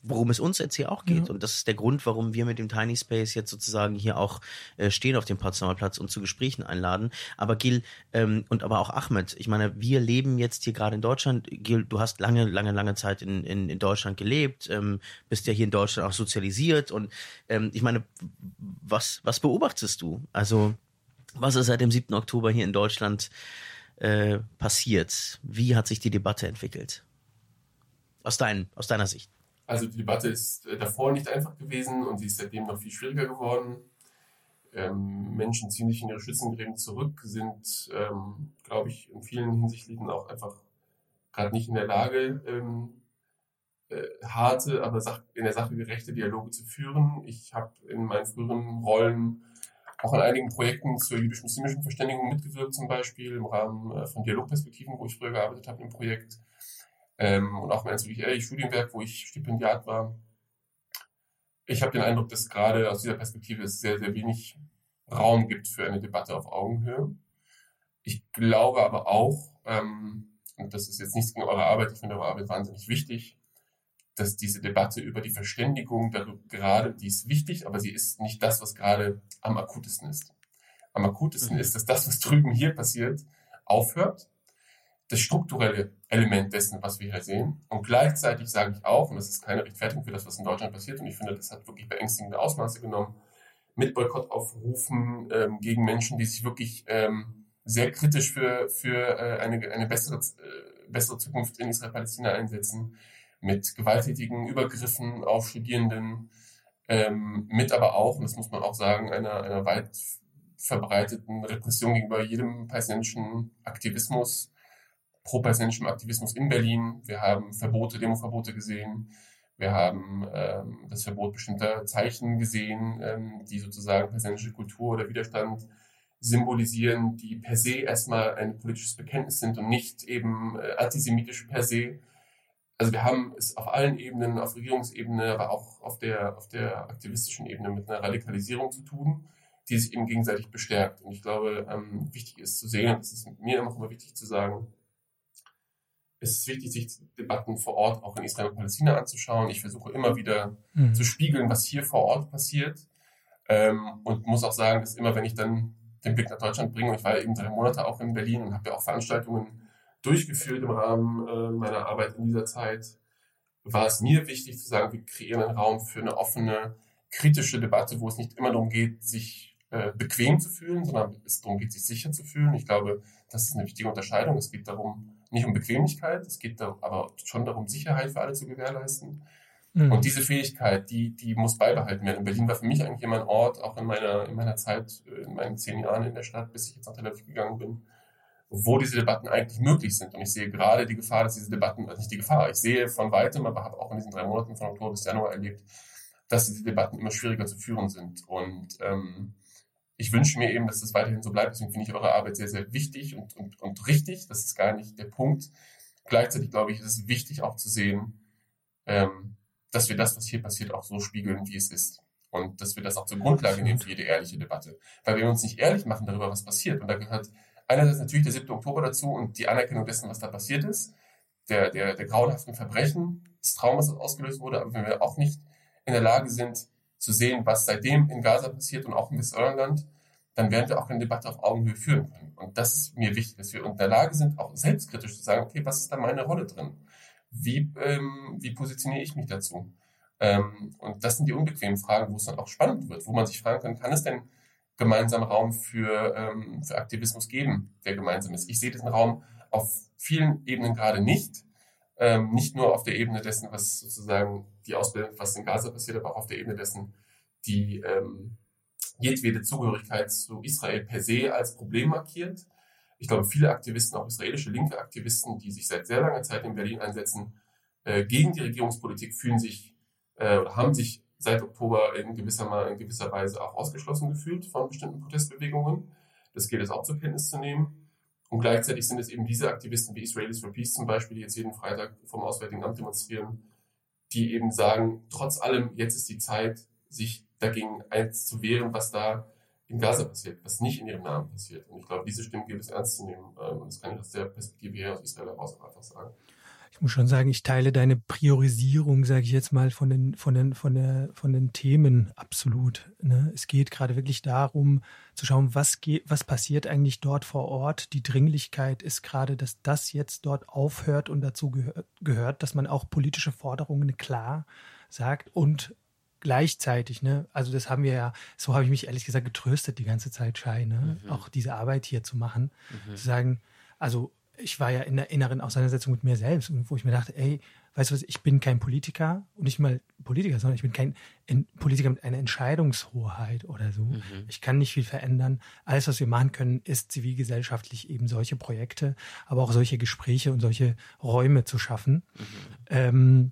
worum es uns jetzt hier auch geht. Ja. Und das ist der Grund, warum wir mit dem Tiny Space jetzt sozusagen hier auch äh, stehen auf dem Potsdamer Platz und zu Gesprächen einladen. Aber Gil ähm, und aber auch Ahmed, ich meine, wir leben jetzt hier gerade in Deutschland. Gil, du hast lange, lange, lange Zeit in, in, in Deutschland gelebt, ähm, bist ja hier in Deutschland auch sozialisiert. Und ähm, ich meine, was, was beobachtest du? Also, was ist seit dem 7. Oktober hier in Deutschland äh, passiert? Wie hat sich die Debatte entwickelt? Aus, dein, aus deiner Sicht. Also die Debatte ist äh, davor nicht einfach gewesen und sie ist seitdem noch viel schwieriger geworden. Ähm, Menschen ziehen sich in ihre Schützengräben zurück, sind, ähm, glaube ich, in vielen Hinsichten auch einfach gerade nicht in der Lage, ähm, äh, harte, aber in der Sache gerechte Dialoge zu führen. Ich habe in meinen früheren Rollen auch an einigen Projekten zur jüdisch-muslimischen Verständigung mitgewirkt, zum Beispiel im Rahmen äh, von Dialogperspektiven, wo ich früher gearbeitet habe im Projekt ähm, und auch mein Studienwerk, wo ich Stipendiat war. Ich habe den Eindruck, dass gerade aus dieser Perspektive es sehr, sehr wenig Raum gibt für eine Debatte auf Augenhöhe. Ich glaube aber auch, ähm, und das ist jetzt nichts gegen eure Arbeit, ich finde eure Arbeit wahnsinnig wichtig, dass diese Debatte über die Verständigung gerade, die ist wichtig, aber sie ist nicht das, was gerade am akutesten ist. Am akutesten mhm. ist, dass das, was drüben hier passiert, aufhört das strukturelle Element dessen, was wir hier sehen. Und gleichzeitig sage ich auch, und das ist keine Rechtfertigung für das, was in Deutschland passiert, und ich finde, das hat wirklich beängstigende Ausmaße genommen, mit Boykottaufrufen ähm, gegen Menschen, die sich wirklich ähm, sehr kritisch für, für äh, eine, eine bessere, äh, bessere Zukunft in Israel-Palästina einsetzen, mit gewalttätigen Übergriffen auf Studierenden, ähm, mit aber auch, und das muss man auch sagen, einer, einer weit verbreiteten Repression gegenüber jedem palästinensischen Aktivismus, pro-palästinensischem Aktivismus in Berlin. Wir haben Verbote, Demoverbote gesehen. Wir haben ähm, das Verbot bestimmter Zeichen gesehen, ähm, die sozusagen palästinensische Kultur oder Widerstand symbolisieren, die per se erstmal ein politisches Bekenntnis sind und nicht eben äh, antisemitisch per se. Also wir haben es auf allen Ebenen, auf Regierungsebene, aber auch auf der, auf der aktivistischen Ebene mit einer Radikalisierung zu tun, die sich eben gegenseitig bestärkt. Und ich glaube, ähm, wichtig ist zu sehen, und das ist mir immer wichtig zu sagen, es ist wichtig, sich Debatten vor Ort auch in Israel und Palästina anzuschauen. Ich versuche immer wieder mhm. zu spiegeln, was hier vor Ort passiert. Ähm, und muss auch sagen, dass immer, wenn ich dann den Blick nach Deutschland bringe, und ich war ja eben drei Monate auch in Berlin und habe ja auch Veranstaltungen durchgeführt im Rahmen äh, meiner Arbeit in dieser Zeit, war es mir wichtig zu sagen, wir kreieren einen Raum für eine offene, kritische Debatte, wo es nicht immer darum geht, sich äh, bequem zu fühlen, sondern es darum geht, sich sicher zu fühlen. Ich glaube, das ist eine wichtige Unterscheidung. Es geht darum, nicht um Bequemlichkeit, es geht da aber schon darum, Sicherheit für alle zu gewährleisten. Mhm. Und diese Fähigkeit, die, die muss beibehalten werden. Und Berlin war für mich eigentlich immer ein Ort, auch in meiner, in meiner Zeit, äh, in meinen zehn Jahren in der Stadt, bis ich jetzt nach Tel Aviv gegangen bin, wo diese Debatten eigentlich möglich sind. Und ich sehe gerade die Gefahr, dass diese Debatten, also nicht die Gefahr, ich sehe von weitem, aber habe auch in diesen drei Monaten von Oktober bis Januar erlebt, dass diese Debatten immer schwieriger zu führen sind. Und ähm, ich wünsche mir eben, dass das weiterhin so bleibt. Deswegen finde ich eure Arbeit sehr, sehr wichtig und, und, und richtig. Das ist gar nicht der Punkt. Gleichzeitig glaube ich, ist es wichtig auch zu sehen, ähm, dass wir das, was hier passiert, auch so spiegeln, wie es ist. Und dass wir das auch zur Grundlage nehmen für jede ehrliche Debatte. Weil wir uns nicht ehrlich machen darüber, was passiert. Und da gehört einerseits natürlich der 7. Oktober dazu und die Anerkennung dessen, was da passiert ist, der, der, der grauenhaften Verbrechen, des Traumas, das ausgelöst wurde. Aber wenn wir auch nicht in der Lage sind, zu sehen, was seitdem in Gaza passiert und auch in Westjordanland, dann werden wir auch eine Debatte auf Augenhöhe führen können. Und das ist mir wichtig, dass wir in der Lage sind, auch selbstkritisch zu sagen, okay, was ist da meine Rolle drin? Wie, ähm, wie positioniere ich mich dazu? Ähm, und das sind die unbequemen Fragen, wo es dann auch spannend wird, wo man sich fragen kann, kann es denn gemeinsam Raum für, ähm, für Aktivismus geben, der gemeinsam ist? Ich sehe diesen Raum auf vielen Ebenen gerade nicht. Ähm, nicht nur auf der Ebene dessen, was sozusagen die Ausbildung, was in Gaza passiert, aber auch auf der Ebene dessen, die ähm, jedwede Zugehörigkeit zu Israel per se als Problem markiert. Ich glaube, viele Aktivisten, auch israelische linke Aktivisten, die sich seit sehr langer Zeit in Berlin einsetzen, äh, gegen die Regierungspolitik fühlen sich äh, oder haben sich seit Oktober in gewisser, in gewisser Weise auch ausgeschlossen gefühlt von bestimmten Protestbewegungen. Das gilt es auch zur Kenntnis zu nehmen. Und gleichzeitig sind es eben diese Aktivisten wie Israelis for Peace zum Beispiel, die jetzt jeden Freitag vom Auswärtigen Amt demonstrieren, die eben sagen, trotz allem, jetzt ist die Zeit, sich dagegen eins zu wehren, was da in Gaza passiert, was nicht in ihrem Namen passiert. Und ich glaube, diese Stimmen gilt es ernst zu nehmen. Ähm, und das kann ich aus der Perspektive her aus Israel heraus einfach sagen ich muss schon sagen, ich teile deine Priorisierung, sage ich jetzt mal, von den, von den, von der, von den Themen absolut. Ne? Es geht gerade wirklich darum, zu schauen, was geht, was passiert eigentlich dort vor Ort. Die Dringlichkeit ist gerade, dass das jetzt dort aufhört und dazu gehört, gehört dass man auch politische Forderungen klar sagt und gleichzeitig, ne, also das haben wir ja, so habe ich mich ehrlich gesagt getröstet die ganze Zeit, Schei, ne, mhm. auch diese Arbeit hier zu machen, mhm. zu sagen, also ich war ja in der inneren Auseinandersetzung mit mir selbst, wo ich mir dachte, ey, weißt du was, ich bin kein Politiker und nicht mal Politiker, sondern ich bin kein Politiker mit einer Entscheidungshoheit oder so. Mhm. Ich kann nicht viel verändern. Alles, was wir machen können, ist zivilgesellschaftlich eben solche Projekte, aber auch solche Gespräche und solche Räume zu schaffen. Mhm. Ähm,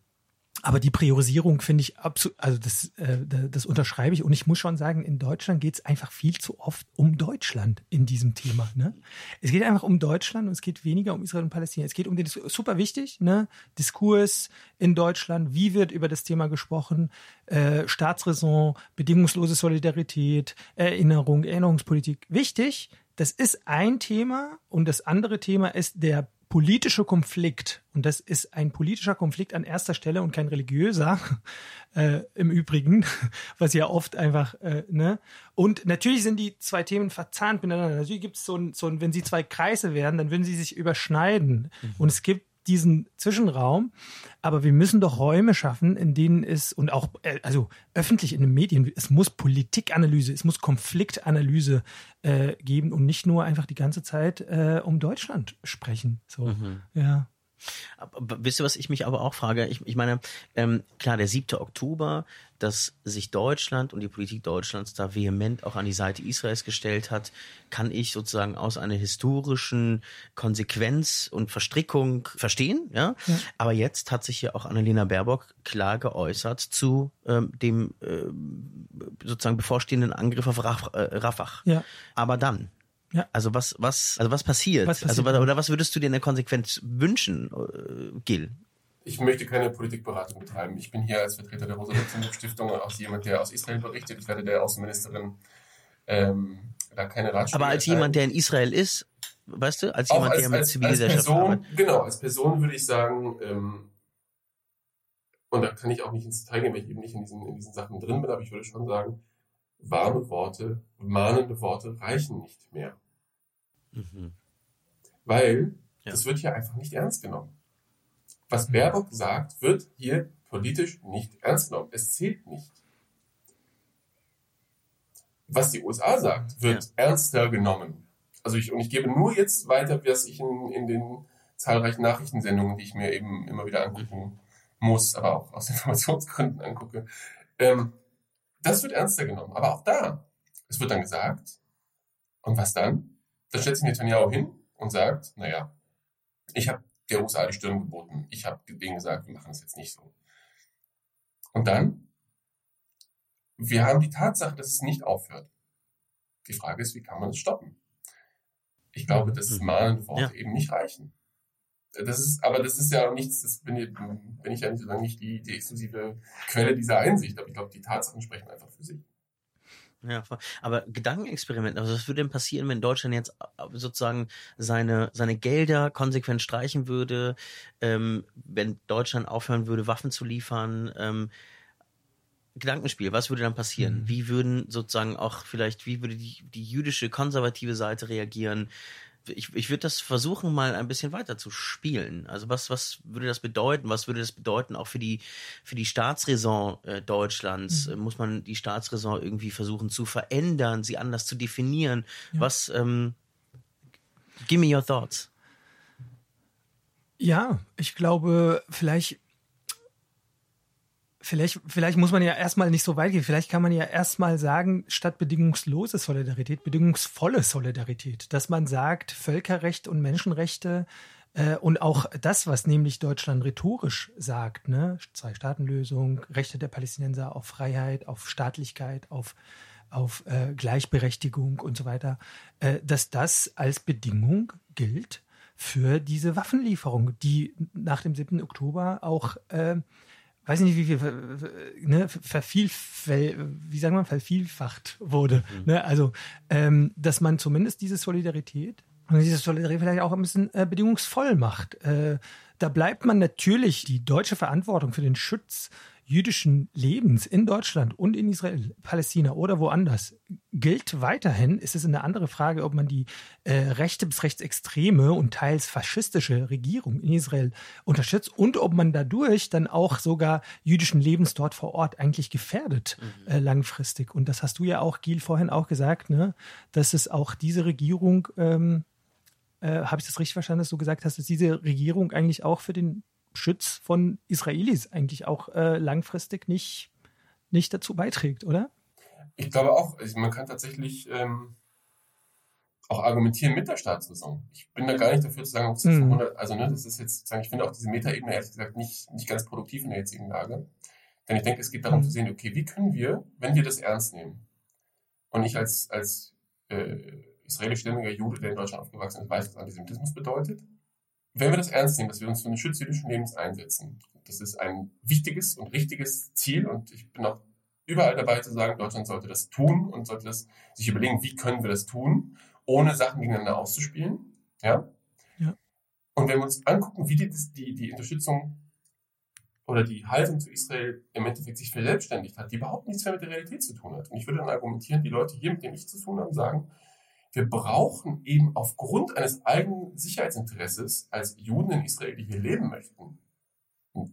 aber die Priorisierung finde ich absolut, also das, äh, das unterschreibe ich. Und ich muss schon sagen, in Deutschland geht es einfach viel zu oft um Deutschland in diesem Thema. Ne? Es geht einfach um Deutschland und es geht weniger um Israel und Palästina. Es geht um den super wichtig, ne? Diskurs in Deutschland. Wie wird über das Thema gesprochen? Äh, Staatsräson, bedingungslose Solidarität, Erinnerung, Erinnerungspolitik. Wichtig. Das ist ein Thema und das andere Thema ist der politische Konflikt, und das ist ein politischer Konflikt an erster Stelle und kein religiöser äh, im Übrigen, was ja oft einfach, äh, ne? Und natürlich sind die zwei Themen verzahnt miteinander. Natürlich gibt es so ein, so ein, wenn sie zwei Kreise werden, dann würden sie sich überschneiden. Mhm. Und es gibt diesen Zwischenraum. Aber wir müssen doch Räume schaffen, in denen es und auch, äh, also öffentlich in den Medien, es muss Politikanalyse, es muss Konfliktanalyse äh, geben und nicht nur einfach die ganze Zeit äh, um Deutschland sprechen. So, mhm. ja. Aber, wisst ihr, was ich mich aber auch frage? Ich, ich meine, ähm, klar, der 7. Oktober, dass sich Deutschland und die Politik Deutschlands da vehement auch an die Seite Israels gestellt hat, kann ich sozusagen aus einer historischen Konsequenz und Verstrickung verstehen. Ja? ja. Aber jetzt hat sich ja auch Annalena Baerbock klar geäußert zu ähm, dem äh, sozusagen bevorstehenden Angriff auf Rafah. Ja. Aber dann, ja. Also was, was, also was passiert? Was passiert also, oder was würdest du dir in der Konsequenz wünschen, äh, Gil? Ich möchte keine Politikberatung betreiben. Ich bin hier als Vertreter der Rosa-Luxemburg-Stiftung auch jemand, der aus Israel berichtet. Ich werde der Außenministerin ähm, da keine Ratschläge Aber als jemand, der in Israel ist, weißt du, als jemand, als, der mit als, Zivilgesellschaft als Person, arbeitet. Genau, als Person würde ich sagen, ähm, und da kann ich auch nicht ins Detail gehen, weil ich eben nicht in diesen, in diesen Sachen drin bin, aber ich würde schon sagen, warme Worte, mahnende Worte reichen nicht mehr. Mhm. Weil ja. das wird hier einfach nicht ernst genommen. Was Baerbock sagt, wird hier politisch nicht ernst genommen. Es zählt nicht. Was die USA sagt, wird ja. ernster genommen. Also ich, und ich gebe nur jetzt weiter, was ich in, in den zahlreichen Nachrichtensendungen, die ich mir eben immer wieder angucken muss, aber auch aus Informationsgründen angucke, ähm, das wird ernster genommen. Aber auch da, es wird dann gesagt, und was dann? Dann stellt sich Netanyahu hin und sagt, naja, ich habe der USA die Stirn geboten. Ich habe denen gesagt, wir machen es jetzt nicht so. Und dann, wir haben die Tatsache, dass es nicht aufhört. Die Frage ist, wie kann man es stoppen? Ich glaube, dass mhm. mahnende Worte ja. eben nicht reichen. Das ist, aber das ist ja nichts, das bin ich, bin ich ja nicht, sozusagen nicht die, die exklusive Quelle dieser Einsicht, aber ich glaube, die Tatsachen sprechen einfach für sich. Ja, aber Gedankenexperiment, also was würde denn passieren, wenn Deutschland jetzt äh, sozusagen seine, seine Gelder konsequent streichen würde, ähm, wenn Deutschland aufhören würde, Waffen zu liefern? Ähm, Gedankenspiel, was würde dann passieren? Mhm. Wie würden sozusagen auch vielleicht, wie würde die, die jüdische konservative Seite reagieren? Ich, ich würde das versuchen, mal ein bisschen weiter zu spielen. Also was, was würde das bedeuten? Was würde das bedeuten auch für die, für die Staatsräson äh, Deutschlands? Mhm. Muss man die Staatsräson irgendwie versuchen zu verändern, sie anders zu definieren? Ja. Was, ähm, give me your thoughts. Ja, ich glaube, vielleicht Vielleicht, vielleicht muss man ja erstmal nicht so weit gehen. Vielleicht kann man ja erstmal sagen, statt bedingungslose Solidarität, bedingungsvolle Solidarität. Dass man sagt, Völkerrecht und Menschenrechte Äh, und auch das, was nämlich Deutschland rhetorisch sagt, ne, Zwei-Staaten-Lösung, Rechte der Palästinenser auf Freiheit, auf Staatlichkeit, auf, auf äh, Gleichberechtigung und so weiter, äh, dass das als Bedingung gilt für diese Waffenlieferung, die nach dem 7. Oktober auch äh, weiß nicht, wie viel ne, verviel, wie sagen wir, vervielfacht wurde. Mhm. Ne? Also, ähm, dass man zumindest diese Solidarität und diese Solidarität vielleicht auch ein bisschen äh, bedingungsvoll macht. Äh, da bleibt man natürlich die deutsche Verantwortung für den Schutz jüdischen Lebens in Deutschland und in Israel, Palästina oder woanders gilt weiterhin. Ist es eine andere Frage, ob man die äh, rechte bis rechtsextreme und teils faschistische Regierung in Israel unterstützt und ob man dadurch dann auch sogar jüdischen Lebens dort vor Ort eigentlich gefährdet mhm. äh, langfristig. Und das hast du ja auch, Gil, vorhin auch gesagt, ne, dass es auch diese Regierung ähm, äh, habe ich das richtig verstanden, dass du gesagt hast, dass diese Regierung eigentlich auch für den Schutz von Israelis eigentlich auch äh, langfristig nicht, nicht dazu beiträgt, oder? Ich glaube auch, also man kann tatsächlich ähm, auch argumentieren mit der Staatsräson. Ich bin da gar nicht dafür zu sagen, ob es jetzt mhm. 100, also ne, das ist jetzt sozusagen, ich finde auch diese Metaebene ehrlich gesagt nicht, nicht ganz produktiv in der jetzigen Lage. Denn ich denke, es geht darum mhm. zu sehen, okay, wie können wir, wenn wir das ernst nehmen, und ich als, als äh, israelischstämmiger Jude, der in Deutschland aufgewachsen ist, weiß, was Antisemitismus bedeutet, wenn wir das ernst nehmen, dass wir uns für den Schutz jüdischen Lebens einsetzen, das ist ein wichtiges und richtiges Ziel und ich bin auch überall dabei zu sagen, Deutschland sollte das tun und sollte das sich überlegen, wie können wir das tun, ohne Sachen gegeneinander auszuspielen. Ja? ja. Und wenn wir uns angucken, wie die, die, die Unterstützung oder die Haltung zu Israel im Endeffekt sich verselbstständigt hat, die überhaupt nichts mehr mit der Realität zu tun hat. Und ich würde dann argumentieren, die Leute hier, mit denen ich zu tun habe, sagen, wir brauchen eben aufgrund eines eigenen Sicherheitsinteresses als Juden in Israel, die hier leben möchten,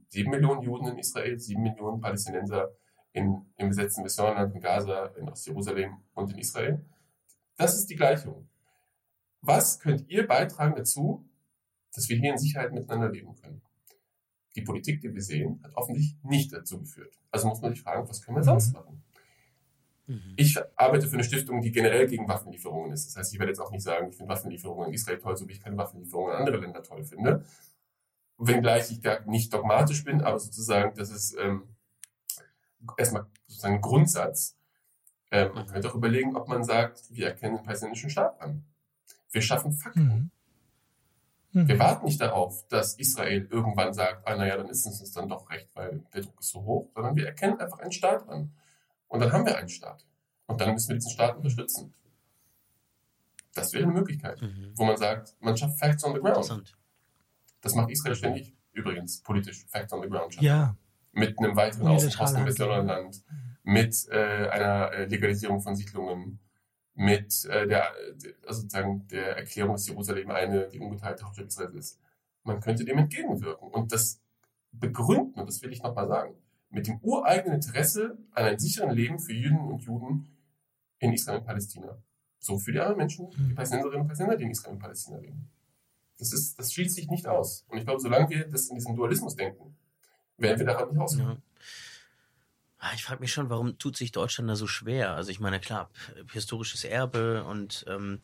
sieben Millionen Juden in Israel, sieben Millionen Palästinenser in, im besetzten Westjordanland, in Gaza, in Ostjerusalem und in Israel. Das ist die Gleichung. Was könnt ihr beitragen dazu, dass wir hier in Sicherheit miteinander leben können? Die Politik, die wir sehen, hat offensichtlich nicht dazu geführt. Also muss man sich fragen, was können wir sonst mhm. machen? Mhm. Ich arbeite für eine Stiftung, die generell gegen Waffenlieferungen ist. Das heißt, ich werde jetzt auch nicht sagen, ich finde Waffenlieferungen in Israel toll, so wie ich keine Waffenlieferungen in andere Länder toll finde. Wenngleich ich da nicht dogmatisch bin, aber sozusagen, das ist ähm, erstmal sozusagen ein Grundsatz. Ähm, man könnte auch überlegen, ob man sagt, wir erkennen den palästinensischen Staat an. Wir schaffen Fakten. Mhm. Mhm. Wir warten nicht darauf, dass Israel irgendwann sagt, ah, naja, dann ist es uns dann doch recht, weil der Druck ist so hoch, sondern wir erkennen einfach einen Staat an. Und dann haben wir einen Staat. Und dann müssen wir diesen Staat unterstützen. Das wäre eine Möglichkeit, mhm. wo man sagt, man schafft Facts on the ground. Das macht Israel ständig, übrigens, politisch, Facts on the ground. Schaffen. Ja. Mit einem weiteren Außenposten im Westjordanland, mit äh, einer äh, Legalisierung von Siedlungen, mit äh, der, also sozusagen der Erklärung, dass Jerusalem eine, die ungeteilte Hauptstadt Israels ist. Man könnte dem entgegenwirken und das begründen, und das will ich nochmal sagen mit dem ureigenen Interesse an einem sicheren Leben für Juden und Juden in Israel und Palästina. So für die anderen Menschen, die mhm. Palästinenserinnen und Palästinenser, die in Israel und Palästina leben. Das, ist, das schließt sich nicht aus. Und ich glaube, solange wir das in diesem Dualismus denken, werden wir daran nicht rauskommen. Ja. Ah, ich frage mich schon, warum tut sich Deutschland da so schwer? Also ich meine, klar, historisches Erbe und ähm,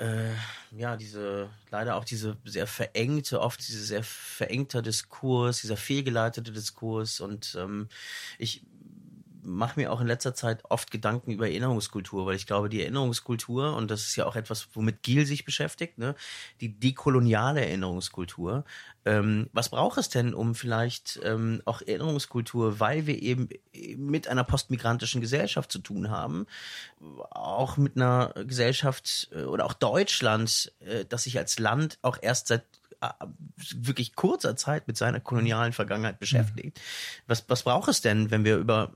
äh, ja, diese, leider auch diese sehr verengte, oft diese sehr verengter Diskurs, dieser fehlgeleitete Diskurs. Und ähm, ich mache mir auch in letzter Zeit oft Gedanken über Erinnerungskultur, weil ich glaube, die Erinnerungskultur, und das ist ja auch etwas, womit Giel sich beschäftigt, ne, die dekoloniale Erinnerungskultur. Ähm, was braucht es denn, um vielleicht ähm, auch Erinnerungskultur, weil wir eben mit einer postmigrantischen Gesellschaft zu tun haben, auch mit einer Gesellschaft äh, oder auch Deutschland, äh, das sich als Land auch erst seit äh, wirklich kurzer Zeit mit seiner kolonialen Vergangenheit beschäftigt. Mhm. Was, was braucht es denn, wenn wir über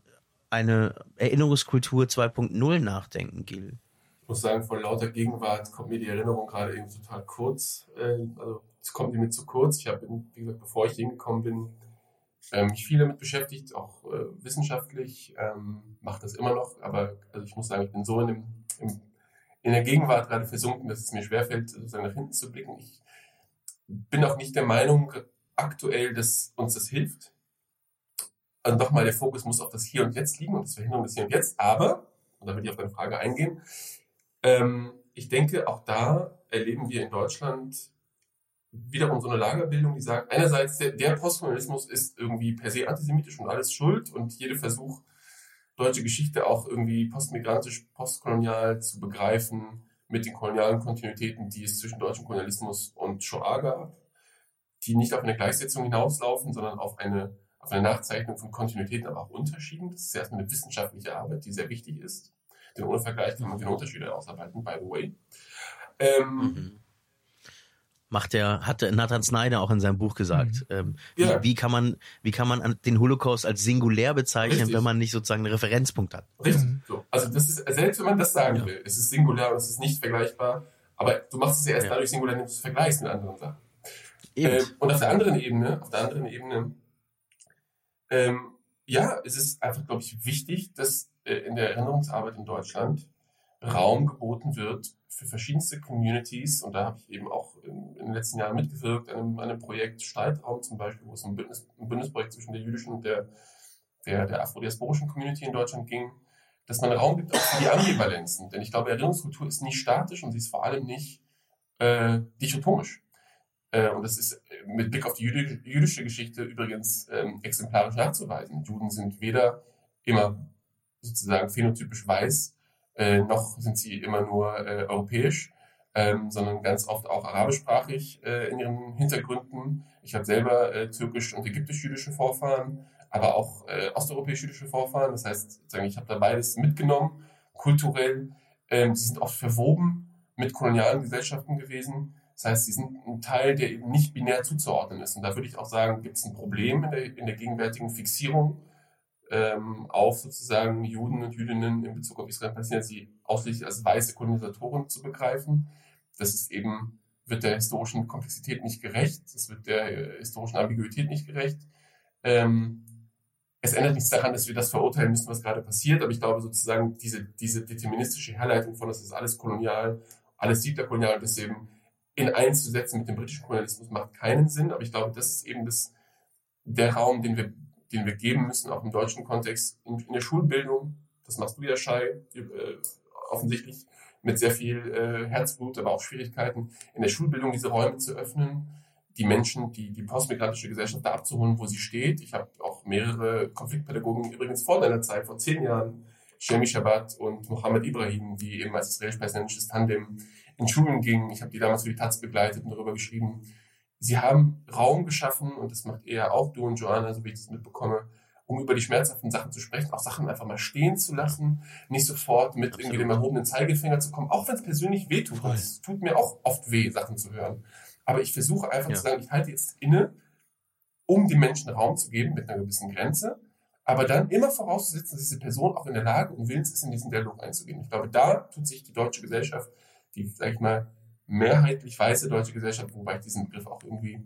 eine Erinnerungskultur 2.0 nachdenken, Gil? Ich muss sagen, von lauter Gegenwart kommt mir die Erinnerung gerade eben total kurz. Äh, also es kommt mir zu kurz. Ich habe, wie gesagt, bevor ich hingekommen bin, ähm, mich viel damit beschäftigt, auch äh, wissenschaftlich, ähm, mache das immer noch, aber also ich muss sagen, ich bin so in, dem, im, in der Gegenwart gerade versunken, dass es mir schwerfällt, sozusagen nach hinten zu blicken. Ich bin auch nicht der Meinung aktuell, dass uns das hilft also nochmal, der Fokus muss auf das Hier und Jetzt liegen und das Verhindern des Hier und Jetzt. Aber, und da will ich auf deine Frage eingehen, ähm, ich denke, auch da erleben wir in Deutschland wiederum so eine Lagerbildung, die sagt, einerseits der, der Postkolonialismus ist irgendwie per se antisemitisch und alles schuld und jeder Versuch, deutsche Geschichte auch irgendwie postmigrantisch, postkolonial zu begreifen mit den kolonialen Kontinuitäten, die es zwischen deutschem Kolonialismus und Shoah gab, die nicht auf eine Gleichsetzung hinauslaufen, sondern auf eine, auf eine Nachzeichnung von Kontinuitäten, aber auch Unterschieden. Das ist erstmal eine wissenschaftliche Arbeit, die sehr wichtig ist. Denn ohne Vergleich kann man keine Unterschiede ausarbeiten, by the way. Ähm, mhm macht der, hat Nathan Snyder auch in seinem Buch gesagt. Mhm. Ähm, ja. wie, wie, kann man, wie kann man den Holocaust als singulär bezeichnen, Richtig. wenn man nicht sozusagen einen Referenzpunkt hat? Richtig. Mhm. So. Also das ist, selbst wenn man das sagen ja. will, es ist singulär und es ist nicht vergleichbar, aber du machst es ja erst ja. dadurch singulär, indem du es vergleichst mit anderen Sachen. Ähm, und auf der anderen Ebene, auf der anderen Ebene, ähm, ja, es ist einfach, glaube ich, wichtig, dass äh, in der Erinnerungsarbeit in Deutschland Raum geboten wird für verschiedenste Communities. Und da habe ich eben auch in, in, den letzten Jahren mitgewirkt an einem, an einem Projekt Streitraum zum Beispiel, wo es um ein, Bündnis, ein Bündnisprojekt zwischen der jüdischen und der, der, der afrodiasporischen Community in Deutschland ging, dass man Raum gibt auch für die Ambivalenzen. Denn ich glaube, Erinnerungskultur ist nicht statisch und sie ist vor allem nicht äh, dichotomisch. Äh, und das ist mit Blick auf die jüdische Geschichte übrigens ähm, exemplarisch nachzuweisen. Juden sind weder immer sozusagen phänotypisch weiß, äh, noch sind sie immer nur äh, europäisch, ähm, sondern ganz oft auch arabischsprachig äh, in ihren Hintergründen. Ich habe selber äh, türkisch und ägyptisch-jüdische Vorfahren, aber auch äh, osteuropäisch-jüdische Vorfahren. Das heißt, ich habe da beides mitgenommen, kulturell. Ähm, sie sind oft verwoben mit kolonialen Gesellschaften gewesen. Das heißt, sie sind ein Teil, der eben nicht binär zuzuordnen ist. Und da würde ich auch sagen, gibt es ein Problem in der, in der gegenwärtigen Fixierung ähm, auf sozusagen Juden und Jüdinnen in Bezug auf Israel und Palästina, sie ausschließlich als weiße Kolonisatoren zu begreifen. Das ist eben, wird der historischen Komplexität nicht gerecht, das wird der äh, historischen Ambiguität nicht gerecht. Ähm, es ändert nichts daran, dass wir das verurteilen müssen, was gerade passiert, aber ich glaube sozusagen, diese, diese deterministische Herleitung von, das ist alles kolonial, alles kolonial, das eben in eins zu setzen mit dem britischen Kolonialismus macht keinen Sinn, aber ich glaube, das ist eben das, der Raum, den wir den wir geben müssen, auch im deutschen Kontext, in, in der Schulbildung. Das machst du ja, Schei, äh, offensichtlich mit sehr viel äh, Herzblut, aber auch Schwierigkeiten, in der Schulbildung diese Räume zu öffnen, die Menschen, die, die postmigrantische Gesellschaft da abzuholen, wo sie steht. Ich habe auch mehrere Konfliktpädagogen übrigens vor deiner Zeit, vor zehn Jahren, Shemi Shabbat und Mohammed Ibrahim, die eben als israelisch-palästinensisches Tandem in Schulen gingen. Ich habe die damals für die Taz begleitet und darüber geschrieben, Sie haben Raum geschaffen, und das macht eher auch du und Joanna, so wie ich das mitbekomme, um über die schmerzhaften Sachen zu sprechen, auch Sachen einfach mal stehen zu lassen, nicht sofort mit irgendwie dem erhobenen Zeigefinger zu kommen, auch wenn es persönlich weh tut. Es tut mir auch oft weh, Sachen zu hören. Aber ich versuche einfach ja. zu sagen, ich halte jetzt inne, um den Menschen Raum zu geben mit einer gewissen Grenze, aber dann immer vorauszusetzen, dass diese Person auch in der Lage und willens ist, in diesen Dialog einzugehen. Ich glaube, da tut sich die deutsche Gesellschaft, die, sag ich mal, mehrheitlich weiße deutsche Gesellschaft, wobei ich diesen Begriff auch irgendwie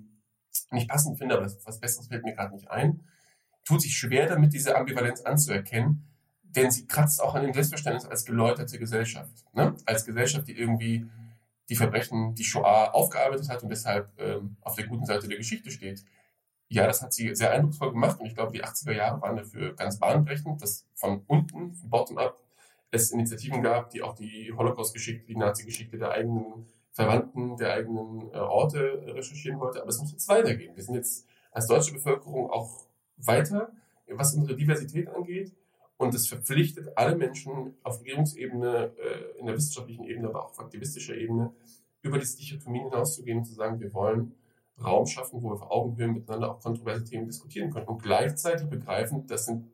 nicht passend finde, aber was Besseres fällt mir gerade nicht ein, tut sich schwer damit, diese Ambivalenz anzuerkennen, denn sie kratzt auch an dem Selbstverständnis als geläuterte Gesellschaft. Ne? Als Gesellschaft, die irgendwie die Verbrechen, die Shoah aufgearbeitet hat und deshalb ähm, auf der guten Seite der Geschichte steht. Ja, das hat sie sehr eindrucksvoll gemacht und ich glaube, die 80er Jahre waren dafür ganz bahnbrechend, dass von unten, von bottom-up, es Initiativen gab, die auch die Holocaust-Geschichte, die Nazi-Geschichte der eigenen Verwandten der eigenen äh, Orte recherchieren wollte. Aber es muss jetzt weitergehen. Wir sind jetzt als deutsche Bevölkerung auch weiter, was unsere Diversität angeht. Und es verpflichtet alle Menschen auf Regierungsebene, äh, in der wissenschaftlichen Ebene, aber auch auf aktivistischer Ebene, über diese Dichotomie hinauszugehen und zu sagen, wir wollen Raum schaffen, wo wir auf Augenhöhe miteinander auch kontroverse Themen diskutieren können. Und gleichzeitig begreifen, das sind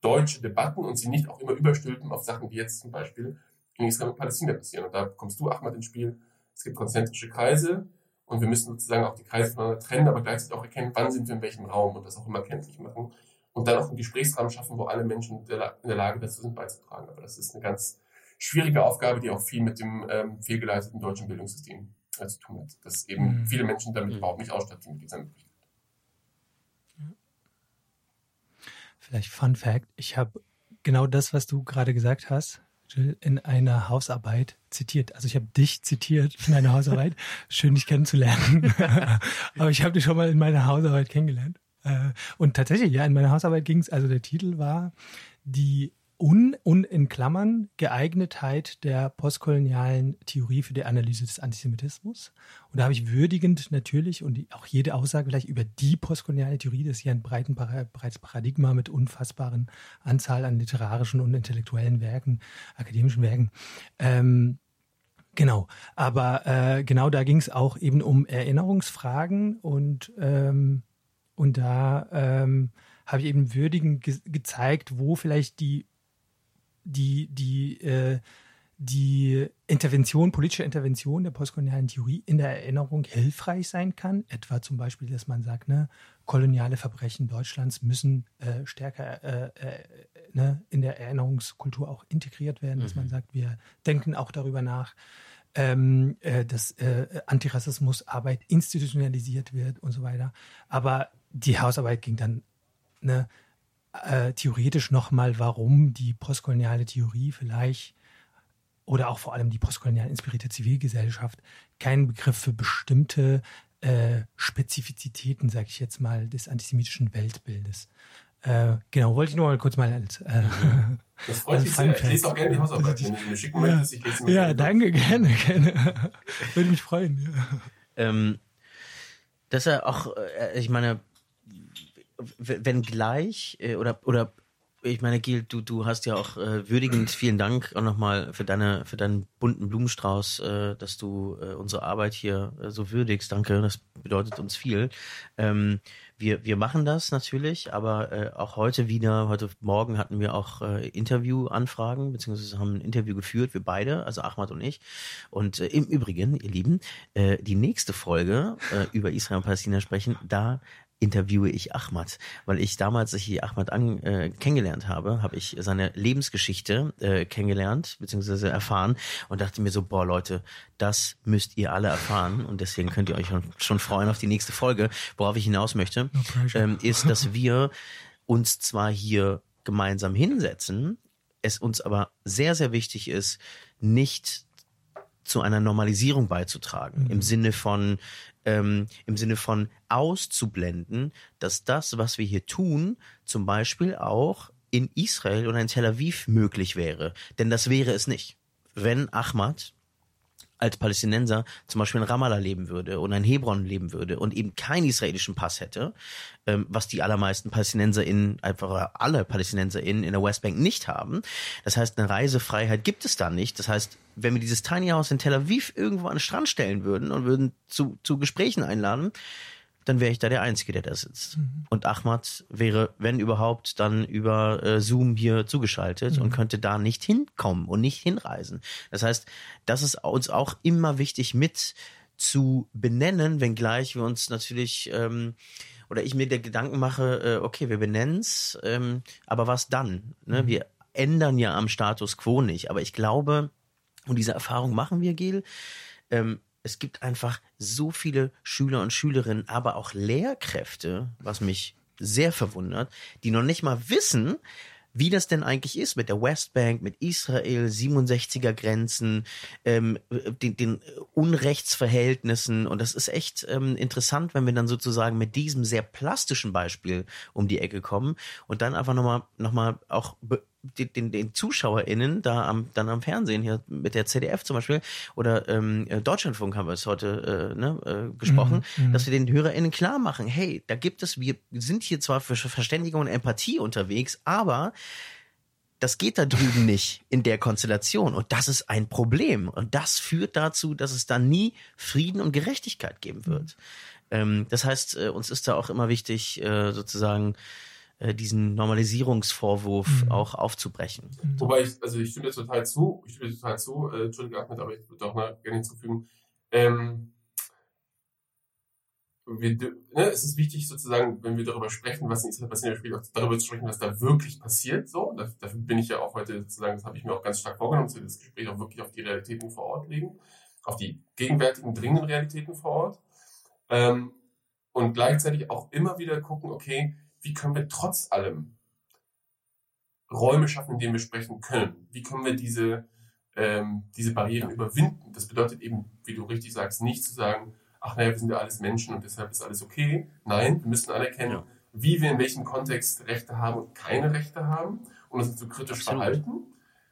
deutsche Debatten und sie nicht auch immer überstülpen auf Sachen, die jetzt zum Beispiel in Israel und Palästina passieren. Und da kommst du, Ahmad, ins Spiel, es gibt konzentrische Kreise und wir müssen sozusagen auch die Kreise voneinander trennen, aber gleichzeitig auch erkennen, wann sind wir in welchem Raum und das auch immer kenntlich machen und dann auch einen Gesprächsrahmen schaffen, wo alle Menschen in der Lage dazu sind, beizutragen. Aber das ist eine ganz schwierige Aufgabe, die auch viel mit dem ähm, fehlgeleiteten deutschen Bildungssystem äh, zu tun hat. Dass eben mhm. viele Menschen damit mhm. überhaupt nicht ausstatten mit dieser Möglichkeit. Vielleicht Fun Fact, ich habe genau das, was du gerade gesagt hast, Jill, in einer Hausarbeit zitiert. Also ich habe dich zitiert in einer Hausarbeit. Schön, dich kennenzulernen. Aber ich habe dich schon mal in meiner Hausarbeit kennengelernt. Äh, und tatsächlich, ja, in meiner Hausarbeit ging es, also der Titel war die und, und in Klammern Geeignetheit der postkolonialen Theorie für die Analyse des Antisemitismus. Und da habe ich würdigend natürlich und auch jede Aussage gleich über die postkoloniale Theorie, das ist ja ein breiten, breites Paradigma mit unfassbaren Anzahl an literarischen und intellektuellen Werken, akademischen Werken. Ähm, Genau, aber äh, genau da ging es auch eben um Erinnerungsfragen und ähm, und da ähm, habe ich eben würdigend ge gezeigt, wo vielleicht die die, die, äh, die Intervention, politische Intervention der postkolonialen Theorie in der Erinnerung hilfreich sein kann. Etwa zum Beispiel, dass man sagt, ne, koloniale Verbrechen Deutschlands müssen äh, stärker äh, äh, ne, in der Erinnerungskultur auch integriert werden, mhm. dass man mhm. sagt, wir denken auch darüber nach, ähm, äh, dass äh, Antirassismusarbeit institutionalisiert wird und so weiter. Aber die Hausarbeit ging dann ne, äh, theoretisch nochmal, warum die postkoloniale Theorie vielleicht oder auch vor allem die postkolonial inspirierte Zivilgesellschaft keinen Begriff für bestimmte äh, Spezifizitäten, sage ich jetzt mal, des antisemitischen Weltbildes. Äh, genau, wollte ich nur mal kurz mal als äh, Das freut mich sehr. Ich lese auch gerne die Hausarbeit. Wenn du mir schicken möchtest, ich lese mir Ja, danke, gerne, gerne. Würde mich freuen. Ja. Ähm, dass er auch, äh, ich meine, wenn gleich äh, oder oder ich meine, Gil, du, du hast ja auch äh, würdigend vielen Dank auch nochmal für deine, für deinen bunten Blumenstrauß, äh, dass du äh, unsere Arbeit hier äh, so würdigst. Danke, das bedeutet uns viel. Ähm, wir, wir machen das natürlich, aber äh, auch heute wieder, heute Morgen hatten wir auch Interviewanfragen, beziehungsweise haben ein Interview geführt, wir beide, also Ahmad und ich. Und im Übrigen, ihr Lieben, die nächste Folge über Israel und Palästina sprechen, da interviewe ich Ahmad, weil ich damals, als ich Ahmad an, äh, kennengelernt habe, habe ich seine Lebensgeschichte äh, kennengelernt bzw. erfahren und dachte mir so, boah Leute, das müsst ihr alle erfahren und deswegen könnt ihr euch schon freuen auf die nächste Folge. Worauf ich hinaus möchte, ähm, ist, dass wir uns zwar hier gemeinsam hinsetzen, es uns aber sehr, sehr wichtig ist, nicht zu einer Normalisierung beizutragen. Mhm. Im Sinne von, ähm, im Sinne von auszublenden, dass das, was wir hier tun, zum Beispiel auch in Israel oder in Tel Aviv möglich wäre. Denn das wäre es nicht. Wenn Ahmad als Palästinenser zum Beispiel in Ramallah leben würde oder in Hebron leben würde und eben keinen israelischen Pass hätte, ähm, was die allermeisten PalästinenserInnen, einfach alle PalästinenserInnen in der Westbank nicht haben. Das heißt, eine Reisefreiheit gibt es da nicht. Das heißt, wenn wir dieses Tiny House in Tel Aviv irgendwo an den Strand stellen würden und würden zu, zu Gesprächen einladen, dann wäre ich da der Einzige, der da sitzt. Mhm. Und Ahmad wäre, wenn überhaupt, dann über äh, Zoom hier zugeschaltet mhm. und könnte da nicht hinkommen und nicht hinreisen. Das heißt, das ist uns auch immer wichtig mit zu benennen, wenngleich wir uns natürlich ähm, oder ich mir der Gedanken mache, äh, okay, wir benennen's, ähm, aber was dann? Ne? Mhm. Wir ändern ja am Status quo nicht. Aber ich glaube, und diese Erfahrung machen wir, Gel, ähm, es gibt einfach so viele Schüler und Schülerinnen, aber auch Lehrkräfte, was mich sehr verwundert, die noch nicht mal wissen, wie das denn eigentlich ist mit der Westbank, mit Israel, 67er Grenzen, ähm, den, den Unrechtsverhältnissen. Und das ist echt ähm, interessant, wenn wir dann sozusagen mit diesem sehr plastischen Beispiel um die Ecke kommen und dann einfach nochmal noch mal auch den, den, ZuschauerInnen da am, dann am Fernsehen hier mit der ZDF zum Beispiel oder ähm, äh, Deutschlandfunk haben wir es heute äh, ne, äh, gesprochen, mhm, mhm, dass wir den HörerInnen klar machen, hey, da gibt es, wir sind hier zwar für Verständigung und Empathie unterwegs, aber das geht da drüben nicht in der Konstellation. Und das ist ein Problem. Und das führt dazu, dass es da nie Frieden und Gerechtigkeit geben wird. Mhm. Ähm, das heißt, äh, uns ist da auch immer wichtig, äh, sozusagen äh, diesen Normalisierungsvorwurf mhm. auch aufzubrechen. Mhm. Wobei ich, also ich stimme dir total zu, ich stimme dir total zu, äh, Entschuldigung Ahmed, aber ich würde auch mal gerne hinzufügen, ähm, wir, ne, es ist wichtig sozusagen, wenn wir darüber sprechen, was in Israel passiert, auch darüber zu sprechen, was da wirklich passiert. So, dafür bin ich ja auch heute sozusagen, das habe ich mir auch ganz stark vorgenommen, dass wir das Gespräch auch wirklich auf die Realitäten vor Ort legen, auf die gegenwärtigen, dringenden Realitäten vor Ort. Ähm, und gleichzeitig auch immer wieder gucken, okay, wie können wir trotz allem Räume schaffen, in denen wir sprechen können? Wie können wir diese, ähm, diese Barrieren überwinden? Das bedeutet eben, wie du richtig sagst, nicht zu sagen, ach naja, wir sind ja alles Menschen und deshalb ist alles okay. Nein, wir müssen anerkennen, ja. wie wir in welchem Kontext Rechte haben und keine Rechte haben und uns so kritisch Absolut. verhalten,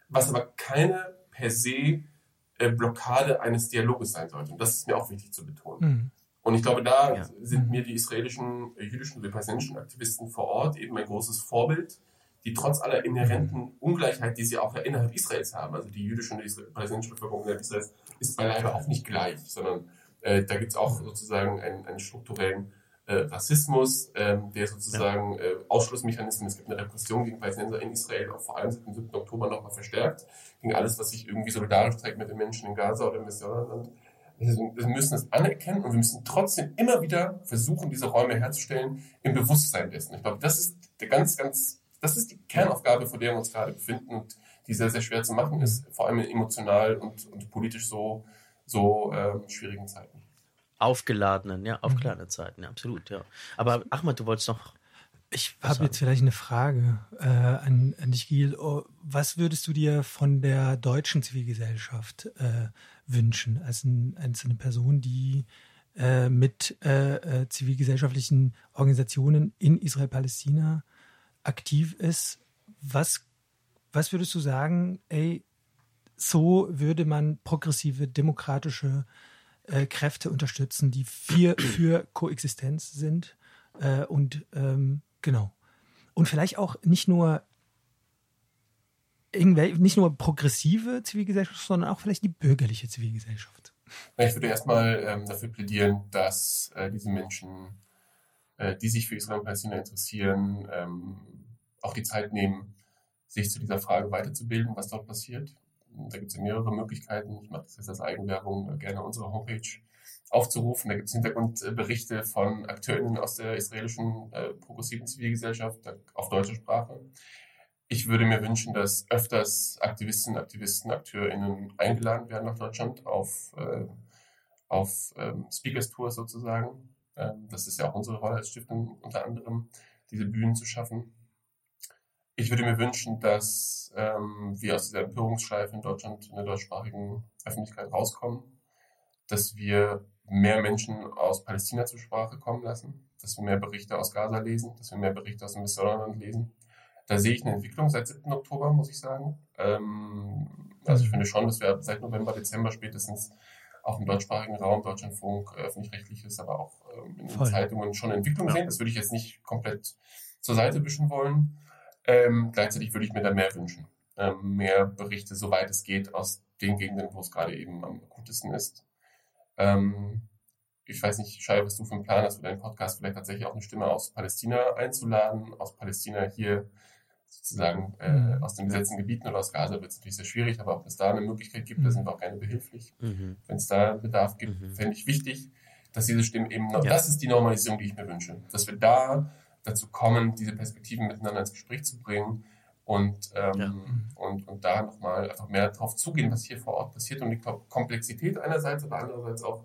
was aber keine per se äh, Blockade eines Dialoges sein sollte. Und das ist mir auch wichtig zu betonen. Mhm. Und ich glaube, da ja. sind mir die israelischen, äh, jüdischen und palästinensischen Aktivisten vor Ort eben ein großes Vorbild, die trotz aller inhärenten mhm. Ungleichheit, die sie auch innerhalb Israels haben, also die jüdische und die palästinensische Bevölkerung innerhalb Israels, ist beileibe auch nicht gleich, sondern äh, da gibt es auch sozusagen einen, einen strukturellen äh, Rassismus, ähm, der sozusagen äh, Ausschlussmechanismen, es gibt eine Repression gegen Palästinenser in Israel, auch vor allem seit dem 7. Oktober nochmal verstärkt, gegen alles, was sich irgendwie solidarisch zeigt mit den Menschen in Gaza oder im Westjordanland. Wir müssen es anerkennen und wir müssen trotzdem immer wieder versuchen, diese Räume herzustellen im Bewusstsein dessen. Ich glaube, das ist der ganz, ganz, das ist die Kernaufgabe, vor der wir uns gerade befinden und die sehr, sehr schwer zu machen ist, vor allem in emotional und, und politisch so, so ähm, schwierigen Zeiten. Aufgeladenen, ja, aufgeladene mhm. Zeiten, ja, absolut, ja. Aber Ahmad, du wolltest noch. Ich habe jetzt vielleicht eine Frage äh, an, an dich, Gil. Oh, was würdest du dir von der deutschen Zivilgesellschaft äh, wünschen, als ein, einzelne Person, die äh, mit äh, äh, zivilgesellschaftlichen Organisationen in Israel-Palästina aktiv ist? Was, was würdest du sagen, ey, so würde man progressive demokratische äh, Kräfte unterstützen, die für, für Koexistenz sind. Äh, und ähm, genau. Und vielleicht auch nicht nur nicht nur progressive Zivilgesellschaft, sondern auch vielleicht die bürgerliche Zivilgesellschaft. Ich würde erstmal ähm, dafür plädieren, dass äh, diese Menschen, äh, die sich für Israel und Palästina interessieren, ähm, auch die Zeit nehmen, sich zu dieser Frage weiterzubilden, was dort passiert. Da gibt es ja mehrere Möglichkeiten. Ich mache das jetzt als Eigenwerbung äh, gerne unsere Homepage aufzurufen. Da gibt es Hintergrundberichte von AkteurInnen aus der israelischen äh, progressiven Zivilgesellschaft auf deutscher Sprache. Ich würde mir wünschen, dass öfters Aktivistinnen, Aktivisten, AkteurInnen eingeladen werden nach Deutschland auf, äh, auf ähm, Speakers Tours sozusagen. Ähm, das ist ja auch unsere Rolle als Stiftung unter anderem, diese Bühnen zu schaffen. Ich würde mir wünschen, dass ähm, wir aus dieser Empörungsschleife in Deutschland, in der deutschsprachigen Öffentlichkeit rauskommen, dass wir mehr Menschen aus Palästina zur Sprache kommen lassen, dass wir mehr Berichte aus Gaza lesen, dass wir mehr Berichte aus dem Westjordanland lesen. Da sehe ich eine Entwicklung seit 7. Oktober, muss ich sagen. Ähm, also ich finde schon, dass wir seit November, Dezember spätestens auch im deutschsprachigen Raum, Deutschlandfunk, öffentlich-rechtliches, aber auch ähm, in den Zeitungen schon Entwicklung ja. sehen. Das würde ich jetzt nicht komplett zur Seite wischen wollen. Ähm, gleichzeitig würde ich mir da mehr wünschen. Ähm, mehr Berichte, soweit es geht, aus den Gegenden, wo es gerade eben am akutesten ist. Ähm, ich weiß nicht, Shai, was du für einen Plan hast für deinen Podcast, vielleicht tatsächlich auch eine Stimme aus Palästina einzuladen, aus Palästina hier sozusagen äh, mhm. aus den besetzten Gebieten oder aus Gaza wird es natürlich sehr schwierig, aber ob es da eine Möglichkeit gibt, da sind wir auch gerne behilflich. Mhm. Wenn es da Bedarf gibt, mhm. fände ich wichtig, dass diese Stimmen eben, ja. das ist die Normalisierung, die ich mir wünsche, dass wir da dazu kommen, diese Perspektiven miteinander ins Gespräch zu bringen und, ähm, ja. und, und da nochmal einfach mehr drauf zugehen, was hier vor Ort passiert und die Komplexität einerseits, aber andererseits auch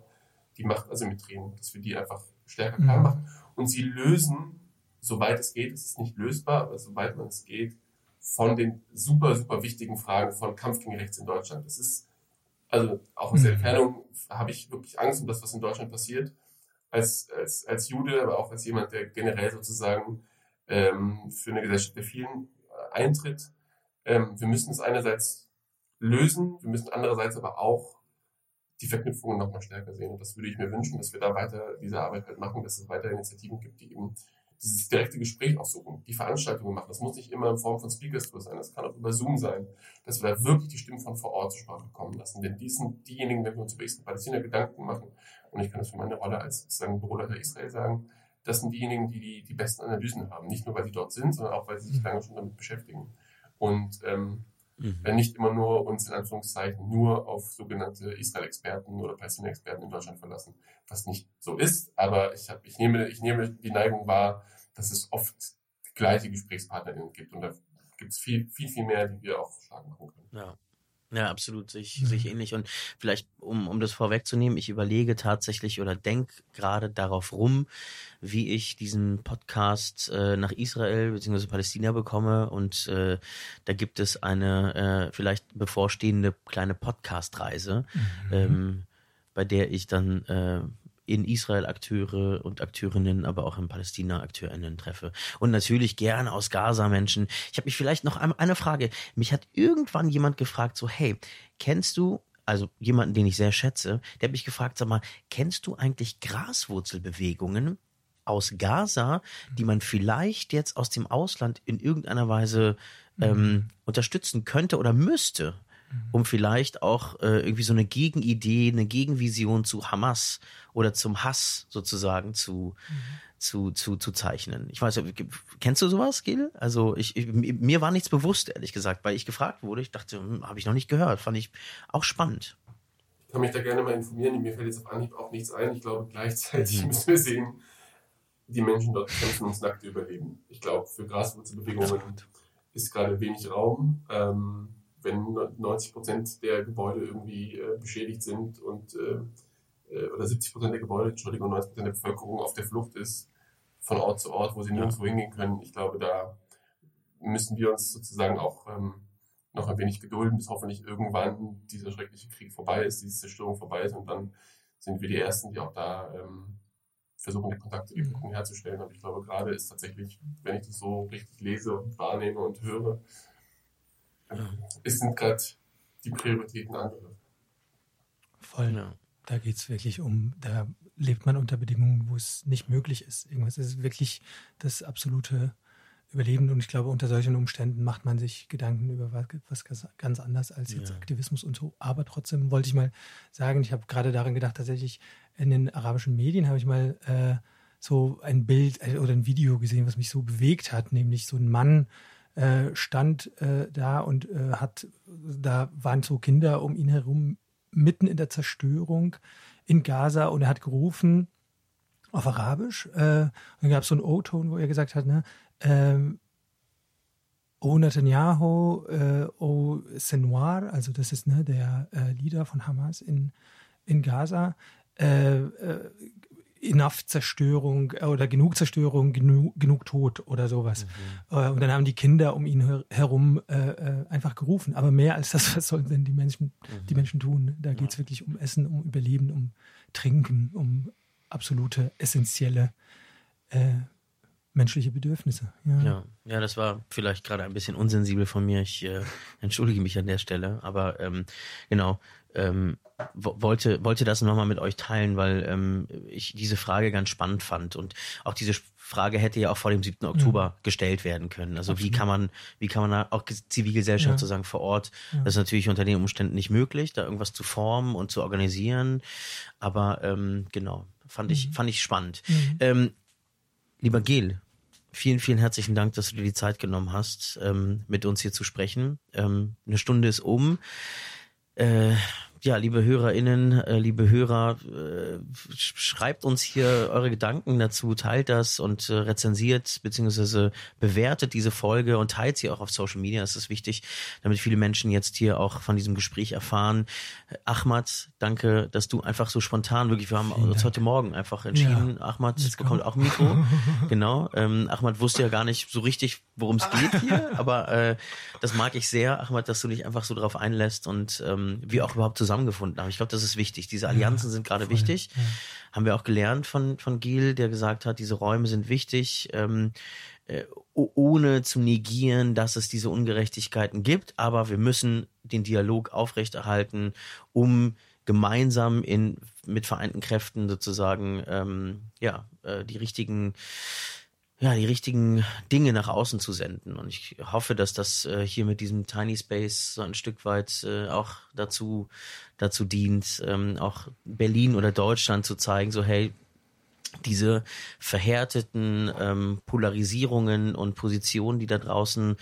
die Machtasymmetrien, dass wir die einfach stärker klar mhm. machen und sie lösen, soweit es geht, es ist nicht lösbar, aber soweit man es geht, von den super, super wichtigen Fragen von Kampf gegen Rechts in Deutschland. Das ist, also auch aus der mhm. Entfernung habe ich wirklich Angst um das, was in Deutschland passiert als, als, als Jude, aber auch als jemand, der generell sozusagen ähm, für eine Gesellschaft der vielen äh, eintritt. Ähm, wir müssen es einerseits lösen, wir müssen andererseits aber auch die Verknüpfungen nochmal stärker sehen. Und das würde ich mir wünschen, dass wir da weiter diese Arbeit halt machen, dass es weiter Initiativen gibt, die eben dieses direkte Gespräch aussuchen, die Veranstaltungen machen. Das muss nicht immer in Form von Speakers Tour sein, das kann auch über Zoom sein, dass wir da wirklich die Stimmen von vor Ort zur Sprache kommen lassen. Denn die sind diejenigen, wenn wir uns über Palästina Gedanken machen, und ich kann das für meine Rolle als sozusagen Büroleiter Israel sagen, das sind diejenigen, die, die die besten Analysen haben. Nicht nur, weil sie dort sind, sondern auch, weil sie sich mhm. lange schon damit beschäftigen. Und ähm, mhm. wenn nicht immer nur uns in Anführungszeichen nur auf sogenannte Israel-Experten oder Palästina-Experten in Deutschland verlassen, was nicht so ist. Aber ich, hab, ich, nehme, ich nehme die Neigung wahr, dass es oft gleiche GesprächspartnerInnen gibt. Und da gibt es viel, viel, viel mehr, die wir auch stark machen können. Ja. Ja, absolut, sich, mhm. sich ähnlich. Und vielleicht, um, um das vorwegzunehmen, ich überlege tatsächlich oder denke gerade darauf rum, wie ich diesen Podcast äh, nach Israel bzw. Palästina bekomme. Und äh, da gibt es eine äh, vielleicht bevorstehende kleine Podcast-Reise, mhm. ähm, bei der ich dann äh, in Israel Akteure und Akteurinnen, aber auch in Palästina Akteurinnen treffe. Und natürlich gerne aus Gaza Menschen. Ich habe mich vielleicht noch eine Frage. Mich hat irgendwann jemand gefragt, so, hey, kennst du also jemanden, den ich sehr schätze, der hat mich gefragt, sag mal, kennst du eigentlich Graswurzelbewegungen aus Gaza, die man vielleicht jetzt aus dem Ausland in irgendeiner Weise ähm, mhm. unterstützen könnte oder müsste? Mhm. um vielleicht auch äh, irgendwie so eine Gegenidee, eine Gegenvision zu Hamas oder zum Hass sozusagen zu, mhm. zu, zu, zu zeichnen. Ich weiß, kennst du sowas, Gil? Also ich, ich, mir war nichts bewusst, ehrlich gesagt, weil ich gefragt wurde. Ich dachte, hm, habe ich noch nicht gehört. Fand ich auch spannend. Ich kann mich da gerne mal informieren. Mir fällt jetzt auf Anhieb auch nichts ein. Ich glaube, gleichzeitig mhm. müssen wir sehen, die Menschen dort kämpfen ums nackte Überleben. Ich glaube, für Graswurzelbewegungen ist gerade wenig Raum. Ähm, wenn 90 Prozent der Gebäude irgendwie äh, beschädigt sind und äh, äh oder 70 Prozent der Gebäude, Entschuldigung, 90 Prozent der Bevölkerung auf der Flucht ist, von Ort zu Ort, wo sie nirgendwo hingehen können. Ich glaube, da müssen wir uns sozusagen auch ähm, noch ein wenig gedulden, bis hoffentlich irgendwann dieser schreckliche Krieg vorbei ist, diese Zerstörung vorbei ist und dann sind wir die Ersten, die auch da ähm, versuchen, die Kontakte die Brücken herzustellen. Aber ich glaube, gerade ist tatsächlich, wenn ich das so richtig lese und wahrnehme und höre, es sind gerade die Prioritäten andere. Voll. Ja. Da geht es wirklich um, da lebt man unter Bedingungen, wo es nicht möglich ist. Irgendwas ist wirklich das absolute Überleben. Und ich glaube, unter solchen Umständen macht man sich Gedanken über was ganz anders als jetzt ja. Aktivismus und so. Aber trotzdem wollte ich mal sagen, ich habe gerade daran gedacht, tatsächlich in den arabischen Medien habe ich mal äh, so ein Bild äh, oder ein Video gesehen, was mich so bewegt hat, nämlich so ein Mann, äh, stand äh, da und äh, hat, da waren so Kinder um ihn herum mitten in der Zerstörung in Gaza und er hat gerufen auf Arabisch. Äh, und dann gab es so einen O-Ton, wo er gesagt hat, ne, ähm, O Netanyahu, äh, O Senwar, also das ist ne, der äh, Leader von Hamas in, in Gaza, enough Zerstörung äh, oder genug Zerstörung, genug, genug Tod oder sowas. Mhm. Äh, und dann haben die Kinder um ihn herum äh, äh, einfach gerufen. Aber mehr als das, was sollen denn die Menschen, mhm. die Menschen tun? Da geht es ja. wirklich um Essen, um Überleben, um Trinken, um absolute essentielle äh, menschliche Bedürfnisse. Ja. ja. Ja, das war vielleicht gerade ein bisschen unsensibel von mir. Ich äh, entschuldige mich an der Stelle. Aber ähm, genau, ähm, wollte, wollte das nochmal mit euch teilen, weil ähm, ich diese Frage ganz spannend fand. Und auch diese Frage hätte ja auch vor dem 7. Oktober ja. gestellt werden können. Also Absolut. wie kann man, wie kann man auch Zivilgesellschaft ja. sozusagen vor Ort, ja. das ist natürlich unter den Umständen nicht möglich, da irgendwas zu formen und zu organisieren. Aber ähm, genau, fand ich, mhm. fand ich spannend. Mhm. Ähm, lieber Gel, vielen, vielen herzlichen Dank, dass du dir die Zeit genommen hast, ähm, mit uns hier zu sprechen. Ähm, eine Stunde ist um. Äh, ja, liebe HörerInnen, äh, liebe Hörer, äh, schreibt uns hier eure Gedanken dazu, teilt das und äh, rezensiert bzw. bewertet diese Folge und teilt sie auch auf Social Media. Das ist wichtig, damit viele Menschen jetzt hier auch von diesem Gespräch erfahren. Ahmad, danke, dass du einfach so spontan, wirklich, wir haben Vielen uns Dank. heute Morgen einfach entschieden, ja, Ahmad bekommt auch ein Mikro. genau. Ähm, Ahmad wusste ja gar nicht so richtig, worum es geht hier, aber äh, das mag ich sehr, Ahmad, dass du dich einfach so darauf einlässt und ähm, wir auch überhaupt zusammengefunden haben. Ich glaube, das ist wichtig. Diese Allianzen ja, sind gerade wichtig. Ja. Haben wir auch gelernt von, von Gil, der gesagt hat, diese Räume sind wichtig, ähm, äh, ohne zu negieren, dass es diese Ungerechtigkeiten gibt. Aber wir müssen den Dialog aufrechterhalten, um gemeinsam in, mit vereinten Kräften sozusagen ähm, ja, äh, die richtigen ja, die richtigen Dinge nach außen zu senden. Und ich hoffe, dass das äh, hier mit diesem Tiny Space so ein Stück weit äh, auch dazu, dazu dient, ähm, auch Berlin oder Deutschland zu zeigen, so hey, diese verhärteten ähm, Polarisierungen und Positionen, die da draußen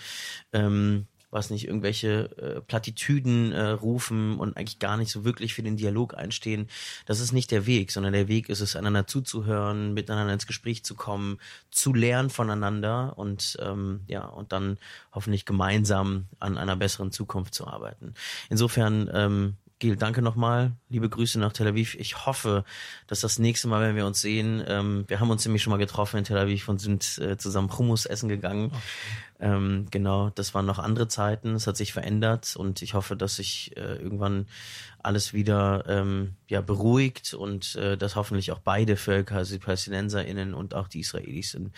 ähm, was nicht, irgendwelche äh, Plattitüden äh, rufen und eigentlich gar nicht so wirklich für den Dialog einstehen. Das ist nicht der Weg, sondern der Weg ist es, einander zuzuhören, miteinander ins Gespräch zu kommen, zu lernen voneinander und ähm, ja, und dann hoffentlich gemeinsam an einer besseren Zukunft zu arbeiten. Insofern ähm, Gil, danke nochmal. Liebe Grüße nach Tel Aviv. Ich hoffe, dass das nächste Mal, wenn wir uns sehen, ähm, wir haben uns nämlich schon mal getroffen in Tel Aviv und sind äh, zusammen Hummus essen gegangen. Okay. Ähm, genau, das waren noch andere Zeiten. Es hat sich verändert und ich hoffe, dass sich äh, irgendwann alles wieder ähm, ja, beruhigt und äh, dass hoffentlich auch beide Völker, also die PalästinenserInnen und auch die Israelis in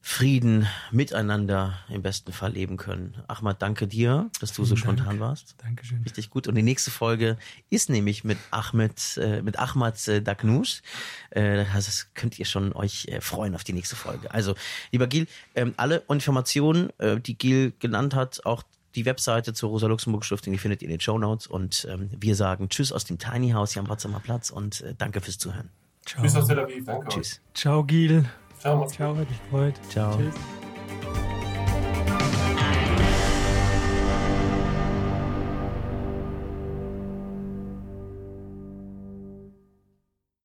Frieden miteinander im besten Fall leben können. Ahmad, danke dir, dass du Vielen so spontan Dank. warst. Dankeschön. Richtig gut. Und die nächste Folge ist nämlich mit Ahmed, äh, mit Ahmad äh, Daknous. Äh, das könnt ihr schon euch äh, freuen auf die nächste Folge. Also, lieber Gil, ähm, alle Informationen, äh, die Gil genannt hat, auch die Webseite zur Rosa-Luxemburg-Stiftung, die findet ihr in den Show Notes. Und ähm, wir sagen Tschüss aus dem Tiny House hier am Potsdamer Platz und äh, danke fürs Zuhören. Ciao. Tschüss aus Tel Aviv, danke. Tschüss. Ciao, Gil. Ciao, Ciao, hat mich gefreut. Ciao. Tschüss.